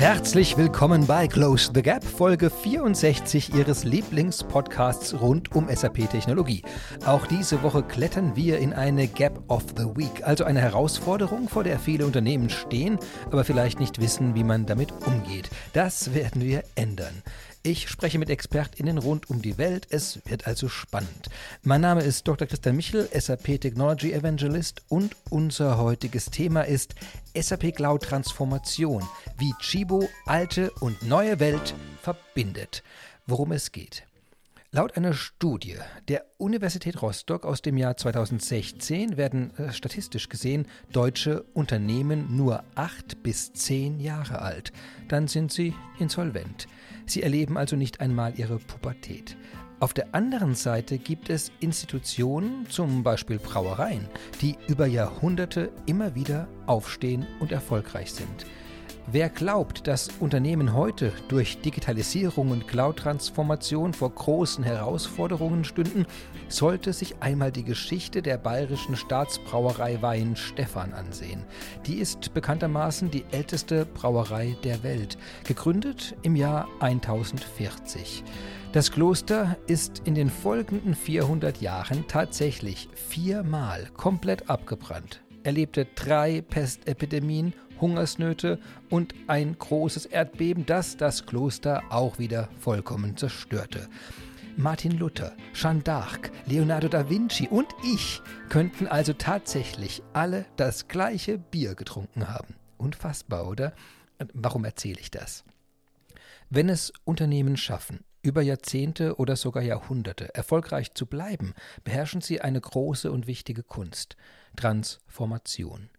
Herzlich willkommen bei Close the Gap, Folge 64 Ihres Lieblingspodcasts rund um SAP-Technologie. Auch diese Woche klettern wir in eine Gap of the Week, also eine Herausforderung, vor der viele Unternehmen stehen, aber vielleicht nicht wissen, wie man damit umgeht. Das werden wir ändern. Ich spreche mit ExpertInnen rund um die Welt. Es wird also spannend. Mein Name ist Dr. Christian Michel, SAP Technology Evangelist und unser heutiges Thema ist SAP Cloud Transformation, wie Chibo alte und neue Welt verbindet. Worum es geht. Laut einer Studie der Universität Rostock aus dem Jahr 2016 werden äh, statistisch gesehen deutsche Unternehmen nur acht bis zehn Jahre alt. Dann sind sie insolvent. Sie erleben also nicht einmal ihre Pubertät. Auf der anderen Seite gibt es Institutionen, zum Beispiel Brauereien, die über Jahrhunderte immer wieder aufstehen und erfolgreich sind. Wer glaubt, dass Unternehmen heute durch Digitalisierung und Cloud-Transformation vor großen Herausforderungen stünden, sollte sich einmal die Geschichte der bayerischen Staatsbrauerei Wein Stefan ansehen. Die ist bekanntermaßen die älteste Brauerei der Welt, gegründet im Jahr 1040. Das Kloster ist in den folgenden 400 Jahren tatsächlich viermal komplett abgebrannt erlebte drei Pestepidemien Hungersnöte und ein großes Erdbeben, das das Kloster auch wieder vollkommen zerstörte. Martin Luther, Jeanne d'Arc, Leonardo da Vinci und ich könnten also tatsächlich alle das gleiche Bier getrunken haben. Unfassbar, oder? Warum erzähle ich das? Wenn es Unternehmen schaffen, über Jahrzehnte oder sogar Jahrhunderte erfolgreich zu bleiben, beherrschen sie eine große und wichtige Kunst Transformation.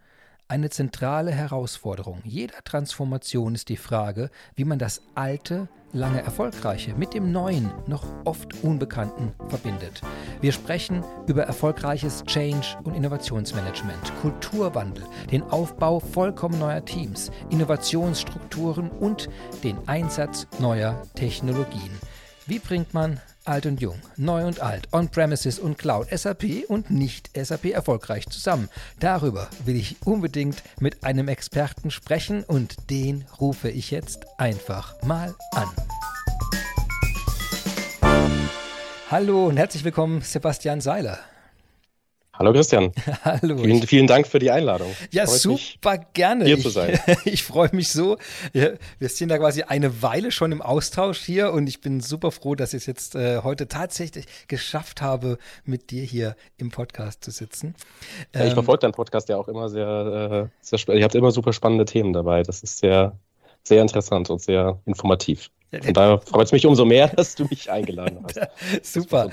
Eine zentrale Herausforderung jeder Transformation ist die Frage, wie man das Alte, lange Erfolgreiche mit dem Neuen, noch oft Unbekannten verbindet. Wir sprechen über erfolgreiches Change- und Innovationsmanagement, Kulturwandel, den Aufbau vollkommen neuer Teams, Innovationsstrukturen und den Einsatz neuer Technologien. Wie bringt man alt und jung, neu und alt, On-Premises und Cloud, SAP und nicht SAP erfolgreich zusammen? Darüber will ich unbedingt mit einem Experten sprechen und den rufe ich jetzt einfach mal an. Hallo und herzlich willkommen, Sebastian Seiler. Hallo Christian. Hallo. Vielen, vielen Dank für die Einladung. Ja, Freut super mich, gerne. Hier ich, zu sein. ich freue mich so. Wir, sind da quasi eine Weile schon im Austausch hier und ich bin super froh, dass ich es jetzt äh, heute tatsächlich geschafft habe, mit dir hier im Podcast zu sitzen. Ja, ich ähm, verfolge deinen Podcast ja auch immer sehr, äh, sehr spannend. Ihr habt immer super spannende Themen dabei. Das ist sehr, sehr interessant und sehr informativ. Von daher freut es mich umso mehr, dass du mich eingeladen hast. Super.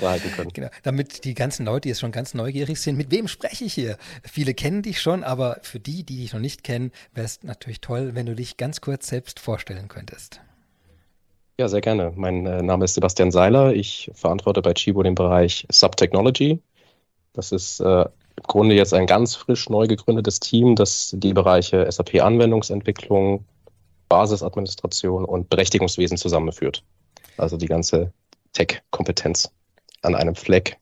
Genau. Damit die ganzen Leute, die jetzt schon ganz neugierig sind, mit wem spreche ich hier? Viele kennen dich schon, aber für die, die dich noch nicht kennen, wäre es natürlich toll, wenn du dich ganz kurz selbst vorstellen könntest. Ja, sehr gerne. Mein äh, Name ist Sebastian Seiler. Ich verantworte bei Chibo den Bereich Subtechnology. Das ist äh, im Grunde jetzt ein ganz frisch neu gegründetes Team, das die Bereiche SAP-Anwendungsentwicklung, Basisadministration und Berechtigungswesen zusammenführt. Also die ganze Tech-Kompetenz an einem Fleck,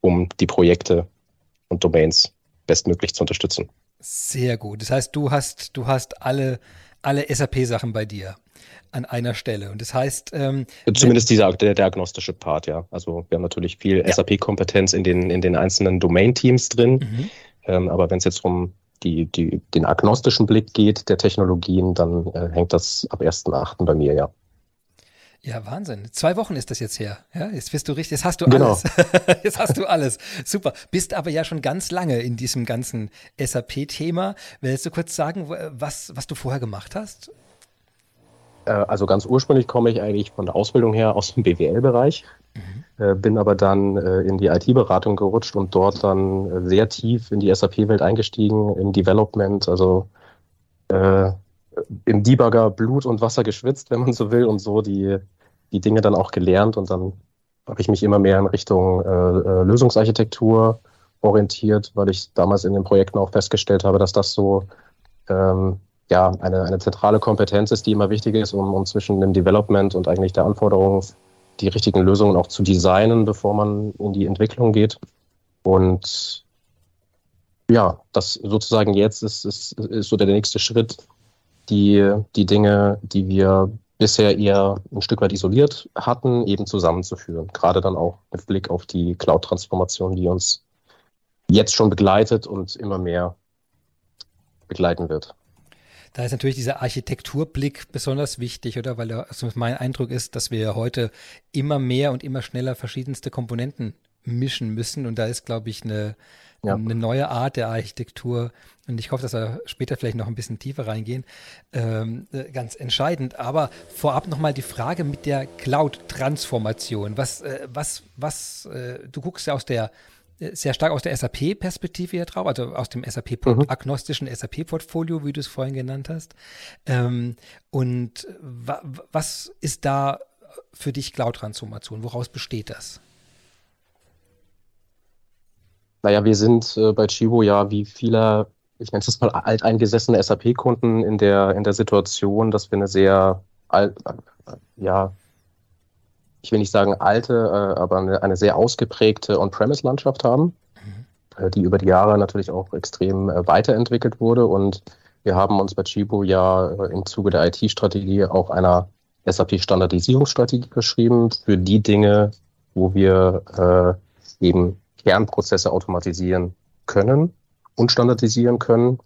um die Projekte und Domains bestmöglich zu unterstützen. Sehr gut. Das heißt, du hast, du hast alle, alle SAP-Sachen bei dir an einer Stelle. Und das heißt. Ähm, Zumindest dieser, der diagnostische Part, ja. Also wir haben natürlich viel ja. SAP-Kompetenz in den, in den einzelnen Domain-Teams drin. Mhm. Ähm, aber wenn es jetzt um die, die, den agnostischen Blick geht der Technologien, dann äh, hängt das ab 1.8. bei mir, ja. Ja, Wahnsinn. Zwei Wochen ist das jetzt her. Ja, jetzt bist du richtig, jetzt hast du genau. alles. jetzt hast du alles. Super. Bist aber ja schon ganz lange in diesem ganzen SAP-Thema. Willst du kurz sagen, was, was du vorher gemacht hast? Äh, also ganz ursprünglich komme ich eigentlich von der Ausbildung her aus dem BWL-Bereich. Mhm. Äh, bin aber dann äh, in die IT-Beratung gerutscht und dort dann äh, sehr tief in die SAP-Welt eingestiegen, im Development, also äh, im Debugger Blut und Wasser geschwitzt, wenn man so will, und so die, die Dinge dann auch gelernt. Und dann habe ich mich immer mehr in Richtung äh, Lösungsarchitektur orientiert, weil ich damals in den Projekten auch festgestellt habe, dass das so ähm, ja, eine, eine zentrale Kompetenz ist, die immer wichtig ist, um, um zwischen dem Development und eigentlich der Anforderung die richtigen Lösungen auch zu designen, bevor man in die Entwicklung geht. Und ja, das sozusagen jetzt ist, ist, ist so der nächste Schritt, die, die Dinge, die wir bisher eher ein Stück weit isoliert hatten, eben zusammenzuführen. Gerade dann auch mit Blick auf die Cloud-Transformation, die uns jetzt schon begleitet und immer mehr begleiten wird. Da ist natürlich dieser Architekturblick besonders wichtig, oder? Weil also mein Eindruck ist, dass wir heute immer mehr und immer schneller verschiedenste Komponenten mischen müssen. Und da ist, glaube ich, eine, ja. eine neue Art der Architektur. Und ich hoffe, dass wir später vielleicht noch ein bisschen tiefer reingehen. Ähm, äh, ganz entscheidend. Aber vorab nochmal die Frage mit der Cloud-Transformation. Was, äh, was, was, äh, du guckst ja aus der sehr stark aus der SAP-Perspektive hier drauf, also aus dem SAP-agnostischen mhm. SAP-Portfolio, wie du es vorhin genannt hast. Ähm, und wa was ist da für dich Cloud-Transformation? Woraus besteht das? Naja, wir sind äh, bei Chibo ja wie viele, ich nenne es mal alteingesessene SAP-Kunden in der, in der Situation, dass wir eine sehr, alt, äh, ja, ich will nicht sagen alte, äh, aber eine, eine sehr ausgeprägte On-Premise-Landschaft haben, mhm. äh, die über die Jahre natürlich auch extrem äh, weiterentwickelt wurde. Und wir haben uns bei Chibo ja im Zuge der IT-Strategie auch einer SAP-Standardisierungsstrategie geschrieben für die Dinge, wo wir äh, eben Kernprozesse automatisieren können und standardisieren können.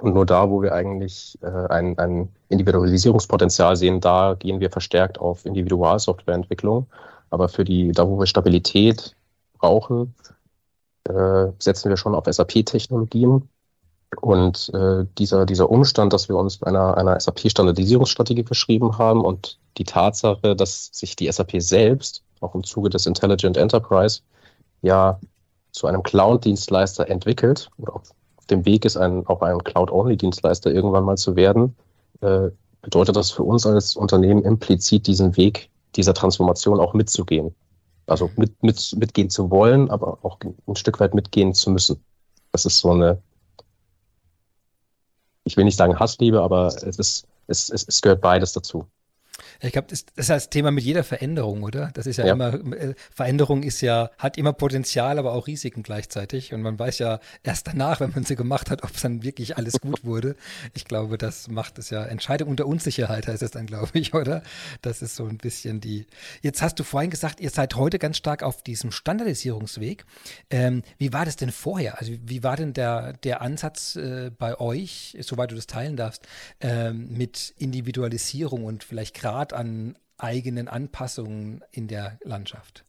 Und nur da, wo wir eigentlich äh, ein, ein Individualisierungspotenzial sehen, da gehen wir verstärkt auf Individualsoftwareentwicklung. Aber für die, da wo wir Stabilität brauchen, äh, setzen wir schon auf SAP-Technologien. Und äh, dieser, dieser Umstand, dass wir uns einer, einer SAP-Standardisierungsstrategie verschrieben haben und die Tatsache, dass sich die SAP selbst auch im Zuge des Intelligent Enterprise ja zu einem Cloud-Dienstleister entwickelt oder auf dem Weg ist, ein, auch ein Cloud-Only-Dienstleister irgendwann mal zu werden, äh, bedeutet das für uns als Unternehmen implizit diesen Weg dieser Transformation auch mitzugehen. Also mit, mit, mitgehen zu wollen, aber auch ein Stück weit mitgehen zu müssen. Das ist so eine, ich will nicht sagen Hassliebe, aber es ist, es, es, es gehört beides dazu. Ich glaube, das, das ist das Thema mit jeder Veränderung, oder? Das ist ja, ja, immer, äh, Veränderung ist ja, hat immer Potenzial, aber auch Risiken gleichzeitig. Und man weiß ja erst danach, wenn man sie gemacht hat, ob es dann wirklich alles gut wurde. Ich glaube, das macht es ja. Entscheidung unter Unsicherheit heißt es dann, glaube ich, oder? Das ist so ein bisschen die. Jetzt hast du vorhin gesagt, ihr seid heute ganz stark auf diesem Standardisierungsweg. Ähm, wie war das denn vorher? Also wie war denn der, der Ansatz äh, bei euch, soweit du das teilen darfst, ähm, mit Individualisierung und vielleicht Grad Grad an eigenen Anpassungen in der Landschaft?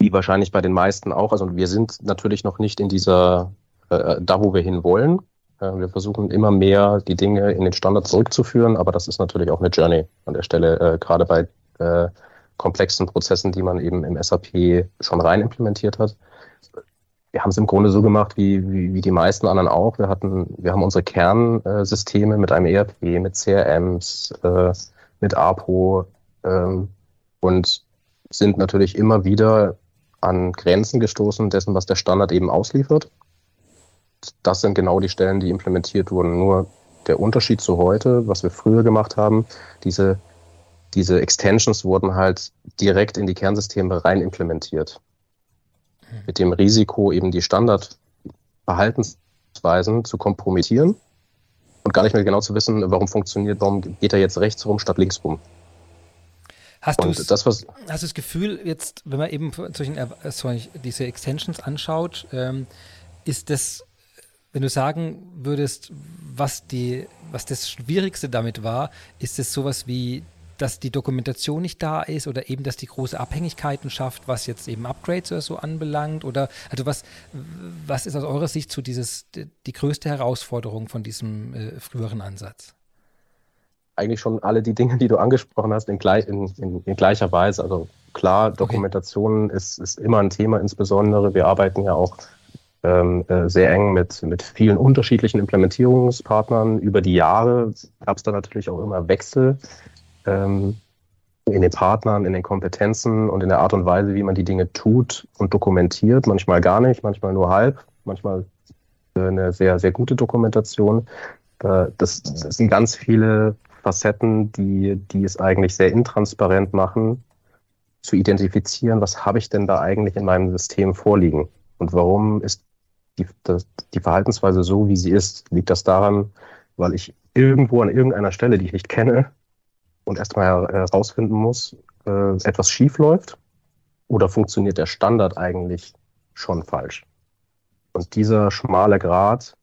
Wie wahrscheinlich bei den meisten auch. Also wir sind natürlich noch nicht in dieser, äh, da wo wir hinwollen. Äh, wir versuchen immer mehr die Dinge in den Standard zurückzuführen, aber das ist natürlich auch eine Journey an der Stelle, äh, gerade bei äh, komplexen Prozessen, die man eben im SAP schon rein implementiert hat wir haben es im Grunde so gemacht wie, wie, wie die meisten anderen auch. Wir hatten, wir haben unsere Kernsysteme mit einem ERP, mit CRMs, äh, mit APO ähm, und sind natürlich immer wieder an Grenzen gestoßen dessen, was der Standard eben ausliefert. Das sind genau die Stellen, die implementiert wurden. Nur der Unterschied zu heute, was wir früher gemacht haben, diese, diese Extensions wurden halt direkt in die Kernsysteme rein implementiert mit dem Risiko, eben die Standardverhaltensweisen zu kompromittieren und gar nicht mehr genau zu wissen, warum funktioniert, warum geht er jetzt rechts rum statt links rum. Hast du das, hast du das Gefühl, jetzt, wenn man eben solchen, äh, solch, diese Extensions anschaut, ähm, ist das, wenn du sagen würdest, was die, was das Schwierigste damit war, ist es sowas wie dass die Dokumentation nicht da ist oder eben, dass die große Abhängigkeiten schafft, was jetzt eben Upgrades oder so anbelangt? Oder also was, was ist aus eurer Sicht so dieses, die größte Herausforderung von diesem äh, früheren Ansatz? Eigentlich schon alle die Dinge, die du angesprochen hast, in, gleich, in, in, in gleicher Weise. Also klar, Dokumentation okay. ist, ist immer ein Thema, insbesondere. Wir arbeiten ja auch ähm, äh, sehr eng mit, mit vielen unterschiedlichen Implementierungspartnern. Über die Jahre gab es da natürlich auch immer Wechsel ähm, in den Partnern, in den Kompetenzen und in der Art und Weise, wie man die Dinge tut und dokumentiert. Manchmal gar nicht, manchmal nur halb, manchmal eine sehr, sehr gute Dokumentation. Äh, das, das sind ganz viele Facetten, die, die es eigentlich sehr intransparent machen, zu identifizieren, was habe ich denn da eigentlich in meinem System vorliegen und warum ist die, die Verhaltensweise so, wie sie ist. Liegt das daran, weil ich irgendwo an irgendeiner Stelle, die ich nicht kenne, und erstmal herausfinden muss, äh, etwas schief läuft oder funktioniert der Standard eigentlich schon falsch. Und dieser schmale Grat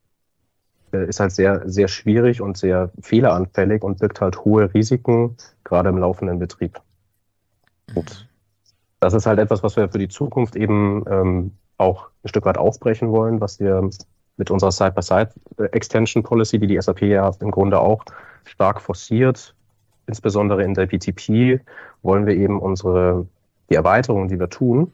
äh, ist halt sehr, sehr schwierig und sehr fehleranfällig und birgt halt hohe Risiken, gerade im laufenden Betrieb. Und das ist halt etwas, was wir für die Zukunft eben ähm, auch ein Stück weit aufbrechen wollen, was wir mit unserer Side-by-Side-Extension Policy, die die SAP ja im Grunde auch stark forciert, insbesondere in der BTP, wollen wir eben unsere, die Erweiterungen, die wir tun,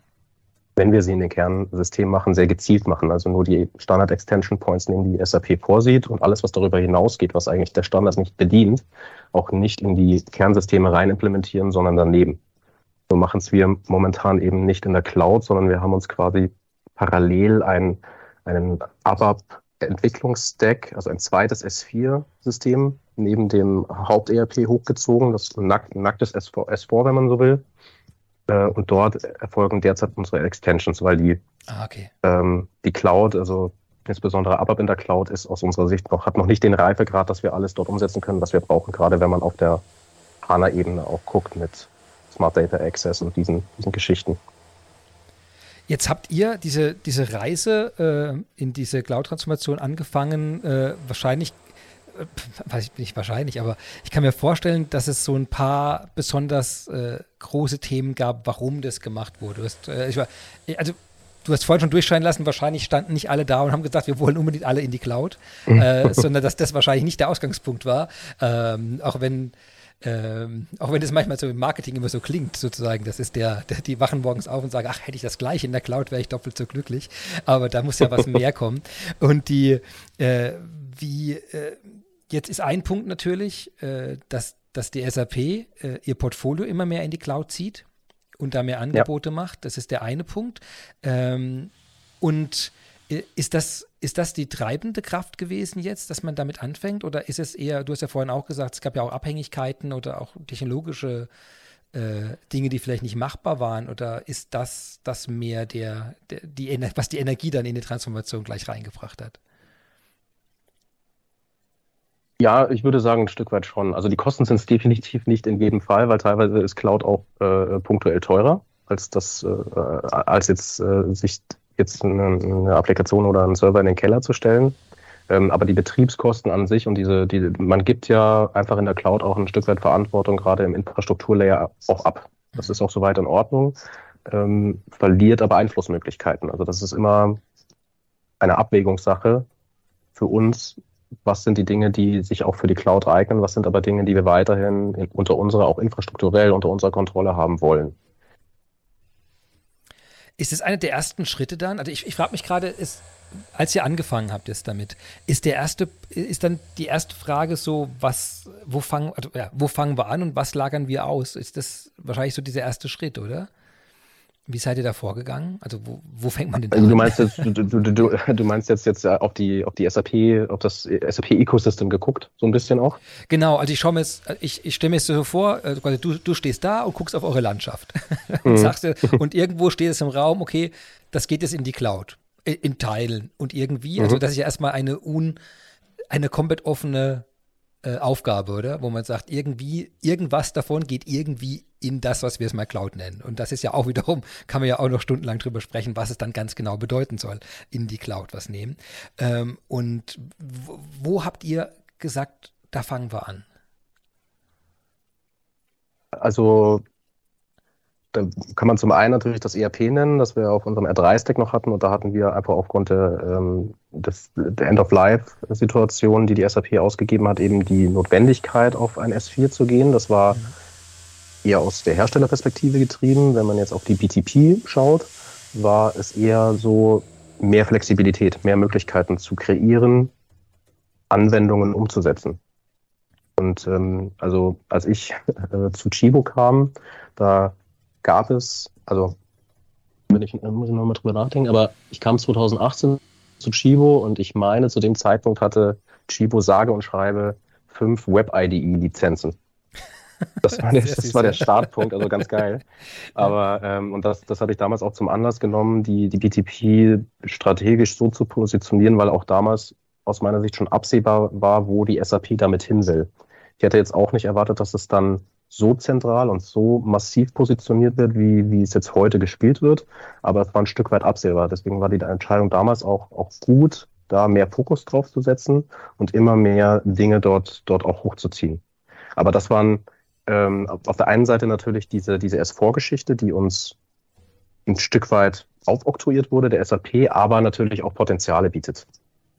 wenn wir sie in den Kernsystemen machen, sehr gezielt machen. Also nur die Standard-Extension Points nehmen, die SAP vorsieht und alles, was darüber hinausgeht, was eigentlich der Standard nicht bedient, auch nicht in die Kernsysteme rein implementieren, sondern daneben. So machen es wir momentan eben nicht in der Cloud, sondern wir haben uns quasi parallel ein, einen ABAP-Entwicklungsstack, also ein zweites S4-System neben dem Haupt-ERP hochgezogen, das nack, nacktes S4, S4, wenn man so will. Äh, und dort erfolgen derzeit unsere Extensions, weil die, ah, okay. ähm, die Cloud, also insbesondere ABAP in der Cloud, ist aus unserer Sicht noch, hat noch nicht den Reifegrad, dass wir alles dort umsetzen können, was wir brauchen, gerade wenn man auf der HANA-Ebene auch guckt mit Smart Data Access und diesen, diesen Geschichten. Jetzt habt ihr diese, diese Reise äh, in diese Cloud-Transformation angefangen, äh, wahrscheinlich, weiß ich nicht wahrscheinlich, aber ich kann mir vorstellen, dass es so ein paar besonders äh, große Themen gab, warum das gemacht wurde. Du hast, äh, war, also du hast vorhin schon durchscheinen lassen, wahrscheinlich standen nicht alle da und haben gesagt, wir wollen unbedingt alle in die Cloud, äh, sondern dass das wahrscheinlich nicht der Ausgangspunkt war. Ähm, auch wenn ähm, auch wenn es manchmal so im Marketing immer so klingt, sozusagen, das ist der, der, die wachen morgens auf und sagen, ach, hätte ich das gleich in der Cloud, wäre ich doppelt so glücklich. Aber da muss ja was mehr kommen. Und die, äh, wie, äh, jetzt ist ein Punkt natürlich, äh, dass, dass die SAP äh, ihr Portfolio immer mehr in die Cloud zieht und da mehr Angebote ja. macht. Das ist der eine Punkt. Ähm, und äh, ist das, ist das die treibende Kraft gewesen jetzt, dass man damit anfängt? Oder ist es eher, du hast ja vorhin auch gesagt, es gab ja auch Abhängigkeiten oder auch technologische äh, Dinge, die vielleicht nicht machbar waren? Oder ist das das mehr der, der die, was die Energie dann in die Transformation gleich reingebracht hat? Ja, ich würde sagen, ein Stück weit schon. Also die Kosten sind es definitiv nicht in jedem Fall, weil teilweise ist Cloud auch äh, punktuell teurer, als das, äh, als jetzt äh, sich jetzt eine, eine, Applikation oder einen Server in den Keller zu stellen. Ähm, aber die Betriebskosten an sich und diese, die, man gibt ja einfach in der Cloud auch ein Stück weit Verantwortung, gerade im Infrastrukturlayer, auch ab. Das ist auch soweit in Ordnung, ähm, verliert aber Einflussmöglichkeiten. Also das ist immer eine Abwägungssache für uns. Was sind die Dinge, die sich auch für die Cloud eignen? Was sind aber Dinge, die wir weiterhin unter unserer, auch infrastrukturell unter unserer Kontrolle haben wollen? Ist es einer der ersten Schritte dann? Also ich, ich frage mich gerade, als ihr angefangen habt jetzt damit, ist der erste, ist dann die erste Frage so, was, wo fangen, also, ja, wo fangen wir an und was lagern wir aus? Ist das wahrscheinlich so dieser erste Schritt, oder? Wie seid ihr da vorgegangen? Also wo, wo fängt man denn also du meinst jetzt, du, du, du, du meinst jetzt, jetzt auf die, auf die SAP, auf das SAP-Ecosystem geguckt, so ein bisschen auch? Genau, also ich schaue mir jetzt, ich, ich stelle mir jetzt so vor, also du, du stehst da und guckst auf eure Landschaft und mhm. sagst, und irgendwo steht es im Raum, okay, das geht jetzt in die Cloud, in Teilen und irgendwie, also mhm. das ist ja erstmal eine un, eine komplett offene äh, Aufgabe, oder? Wo man sagt, irgendwie, irgendwas davon geht irgendwie in das, was wir es mal Cloud nennen. Und das ist ja auch wiederum, kann man ja auch noch stundenlang drüber sprechen, was es dann ganz genau bedeuten soll, in die Cloud was nehmen. Ähm, und wo, wo habt ihr gesagt, da fangen wir an? Also da kann man zum einen natürlich das ERP nennen, das wir auf unserem R3-Stack noch hatten. Und da hatten wir einfach aufgrund der, ähm, des, der End-of-Life-Situation, die die SAP ausgegeben hat, eben die Notwendigkeit, auf ein S4 zu gehen. Das war mhm eher aus der Herstellerperspektive getrieben. Wenn man jetzt auf die BTP schaut, war es eher so mehr Flexibilität, mehr Möglichkeiten zu kreieren, Anwendungen umzusetzen. Und ähm, also als ich äh, zu Chibo kam, da gab es, also wenn ich, muss ich nochmal drüber nachdenken, aber ich kam 2018 zu Chibo und ich meine, zu dem Zeitpunkt hatte Chibo sage und schreibe fünf Web-IDE-Lizenzen. Das war der, das war der Startpunkt, also ganz geil. Aber ähm, und das, das hatte ich damals auch zum Anlass genommen, die, die BTP strategisch so zu positionieren, weil auch damals aus meiner Sicht schon absehbar war, wo die SAP damit hin will. Ich hätte jetzt auch nicht erwartet, dass es dann so zentral und so massiv positioniert wird, wie, wie es jetzt heute gespielt wird. Aber es war ein Stück weit absehbar. Deswegen war die Entscheidung damals auch, auch gut, da mehr Fokus drauf zu setzen und immer mehr Dinge dort, dort auch hochzuziehen. Aber das waren ähm, auf der einen Seite natürlich diese, diese S4-Geschichte, die uns ein Stück weit aufoktroyiert wurde, der SAP, aber natürlich auch Potenziale bietet.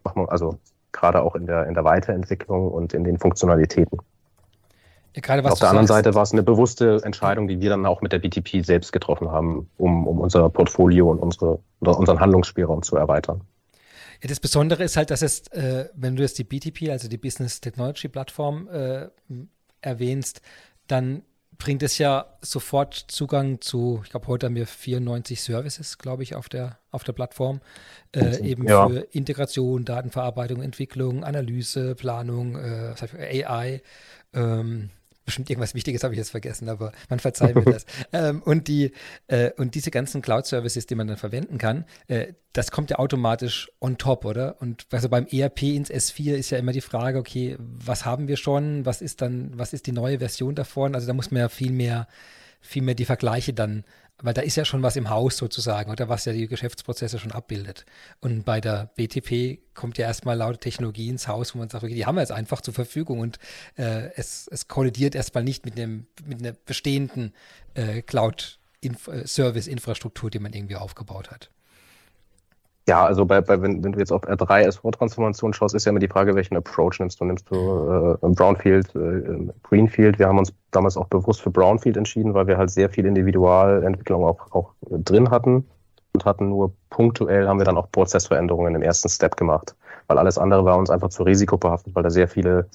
Also gerade auch in der, in der Weiterentwicklung und in den Funktionalitäten. Ja, Auf der anderen Seite war es eine bewusste Entscheidung, die wir dann auch mit der BTP selbst getroffen haben, um, um unser Portfolio und unsere, unseren Handlungsspielraum zu erweitern. Ja, das Besondere ist halt, dass es, äh, wenn du jetzt die BTP, also die Business Technology Plattform, äh, erwähnst, dann bringt es ja sofort Zugang zu, ich glaube, heute haben wir 94 Services, glaube ich, auf der, auf der Plattform. Äh, eben ja. für Integration, Datenverarbeitung, Entwicklung, Analyse, Planung, äh, AI. Ähm, bestimmt irgendwas Wichtiges habe ich jetzt vergessen, aber man verzeiht mir das. Ähm, und, die, äh, und diese ganzen Cloud-Services, die man dann verwenden kann, äh, das kommt ja automatisch on top, oder? Und also beim ERP ins S4 ist ja immer die Frage, okay, was haben wir schon? Was ist dann, was ist die neue Version davon? Also da muss man ja viel mehr, viel mehr die Vergleiche dann weil da ist ja schon was im Haus sozusagen, oder was ja die Geschäftsprozesse schon abbildet. Und bei der BTP kommt ja erstmal laute Technologie ins Haus, wo man sagt, okay, die haben wir jetzt einfach zur Verfügung und äh, es, es kollidiert erstmal nicht mit, einem, mit einer bestehenden äh, Cloud-Service-Infrastruktur, die man irgendwie aufgebaut hat. Ja, also bei, bei wenn, wenn du jetzt auf R3 S4-Transformation schaust, ist ja immer die Frage, welchen Approach nimmst du. Nimmst du äh, Brownfield, äh, Greenfield? Wir haben uns damals auch bewusst für Brownfield entschieden, weil wir halt sehr viel Individualentwicklung auch, auch drin hatten und hatten nur punktuell haben wir dann auch Prozessveränderungen im ersten Step gemacht, weil alles andere war uns einfach zu risikobehaftet, weil da sehr viele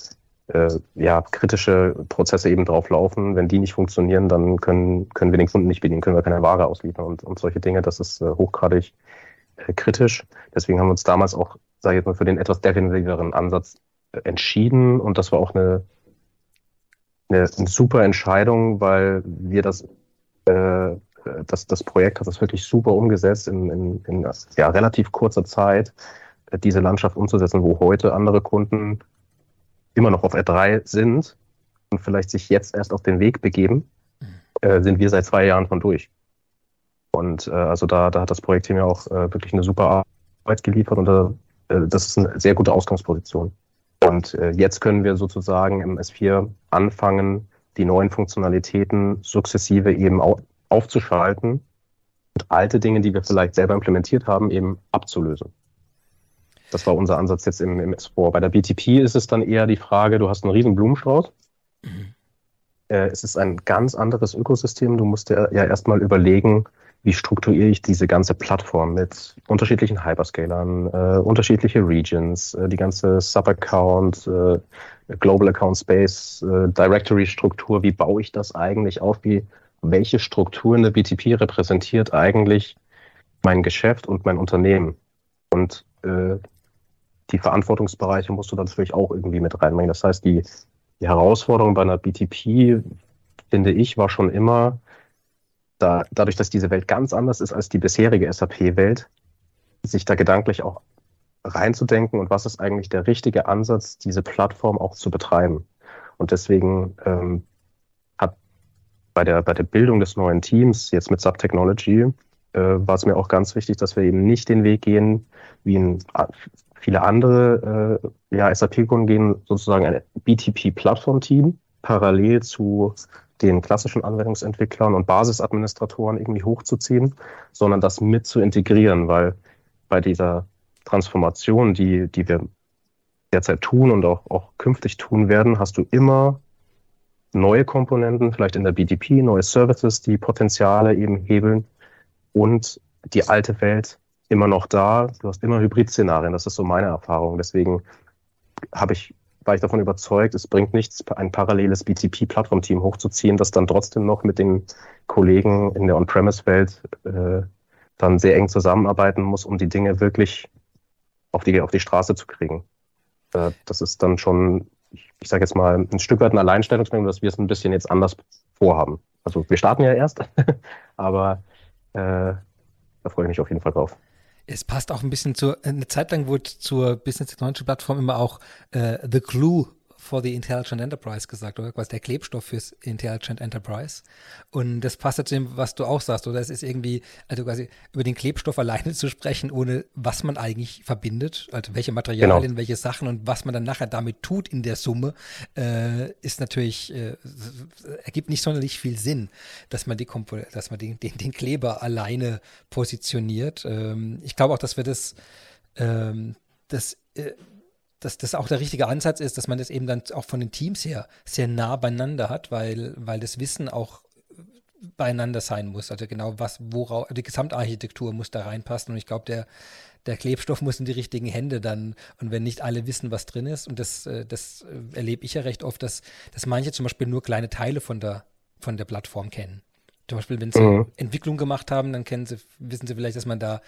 äh, ja, kritische Prozesse eben drauf laufen. Wenn die nicht funktionieren, dann können, können wir den Kunden nicht bedienen, können wir keine Ware ausliefern und, und solche Dinge. Das ist äh, hochgradig kritisch. Deswegen haben wir uns damals auch, sage ich jetzt mal, für den etwas defensiveren Ansatz äh, entschieden. Und das war auch eine, eine, eine super Entscheidung, weil wir das, äh, das, das Projekt hat das wirklich super umgesetzt in, in, in ja, relativ kurzer Zeit, äh, diese Landschaft umzusetzen, wo heute andere Kunden immer noch auf R3 sind und vielleicht sich jetzt erst auf den Weg begeben, mhm. äh, sind wir seit zwei Jahren von durch. Und äh, also da, da hat das Projektteam ja auch äh, wirklich eine super Arbeit geliefert und äh, das ist eine sehr gute Ausgangsposition. Und äh, jetzt können wir sozusagen im S4 anfangen, die neuen Funktionalitäten sukzessive eben au aufzuschalten und alte Dinge, die wir vielleicht selber implementiert haben, eben abzulösen. Das war unser Ansatz jetzt im, im S4. Bei der BTP ist es dann eher die Frage, du hast einen riesen Blumenstrauß. Mhm. Äh, es ist ein ganz anderes Ökosystem. Du musst dir ja erstmal überlegen, wie strukturiere ich diese ganze Plattform mit unterschiedlichen Hyperscalern, äh, unterschiedliche Regions, äh, die ganze Sub-Account, äh, Global Account Space, äh, Directory-Struktur, wie baue ich das eigentlich auf? Wie, welche Struktur in der BTP repräsentiert eigentlich mein Geschäft und mein Unternehmen? Und äh, die Verantwortungsbereiche musst du natürlich auch irgendwie mit reinbringen. Das heißt, die, die Herausforderung bei einer BTP, finde ich, war schon immer, da, dadurch, dass diese Welt ganz anders ist als die bisherige SAP-Welt, sich da gedanklich auch reinzudenken und was ist eigentlich der richtige Ansatz, diese Plattform auch zu betreiben. Und deswegen ähm, hat bei der, bei der Bildung des neuen Teams, jetzt mit Sub Technology, äh, war es mir auch ganz wichtig, dass wir eben nicht den Weg gehen, wie in viele andere äh, ja, SAP-Kunden gehen, sozusagen ein BTP-Plattform-Team parallel zu den klassischen Anwendungsentwicklern und Basisadministratoren irgendwie hochzuziehen, sondern das mit zu integrieren, weil bei dieser Transformation, die, die wir derzeit tun und auch, auch künftig tun werden, hast du immer neue Komponenten, vielleicht in der BTP, neue Services, die Potenziale eben hebeln und die alte Welt immer noch da. Du hast immer Hybrid-Szenarien, das ist so meine Erfahrung. Deswegen habe ich war ich davon überzeugt, es bringt nichts, ein paralleles BTP-Plattform-Team hochzuziehen, das dann trotzdem noch mit den Kollegen in der On-Premise-Welt äh, dann sehr eng zusammenarbeiten muss, um die Dinge wirklich auf die, auf die Straße zu kriegen. Äh, das ist dann schon, ich, ich sage jetzt mal, ein Stück weit ein Alleinstellungsmerkmal, dass wir es ein bisschen jetzt anders vorhaben. Also wir starten ja erst, aber äh, da freue ich mich auf jeden Fall drauf. Es passt auch ein bisschen zur, eine Zeit lang wurde zur Business Technology Plattform immer auch äh, The Clue for the Intelligent Enterprise gesagt, oder? Quasi der Klebstoff fürs Intelligent Enterprise. Und das passt zu dem, was du auch sagst, oder? Es ist irgendwie, also quasi über den Klebstoff alleine zu sprechen, ohne was man eigentlich verbindet, also welche Materialien, genau. welche Sachen und was man dann nachher damit tut in der Summe, äh, ist natürlich, äh, ergibt nicht sonderlich viel Sinn, dass man die Kompo dass man den, den, den Kleber alleine positioniert. Ähm, ich glaube auch, dass wir das, ähm, das äh, dass das auch der richtige Ansatz ist, dass man das eben dann auch von den Teams her sehr nah beieinander hat, weil, weil das Wissen auch beieinander sein muss. Also genau was, worauf, die Gesamtarchitektur muss da reinpassen. Und ich glaube, der, der Klebstoff muss in die richtigen Hände dann. Und wenn nicht alle wissen, was drin ist, und das, äh, das äh, erlebe ich ja recht oft, dass, dass manche zum Beispiel nur kleine Teile von der, von der Plattform kennen. Zum Beispiel, wenn sie mhm. Entwicklung gemacht haben, dann kennen sie, wissen sie vielleicht, dass man da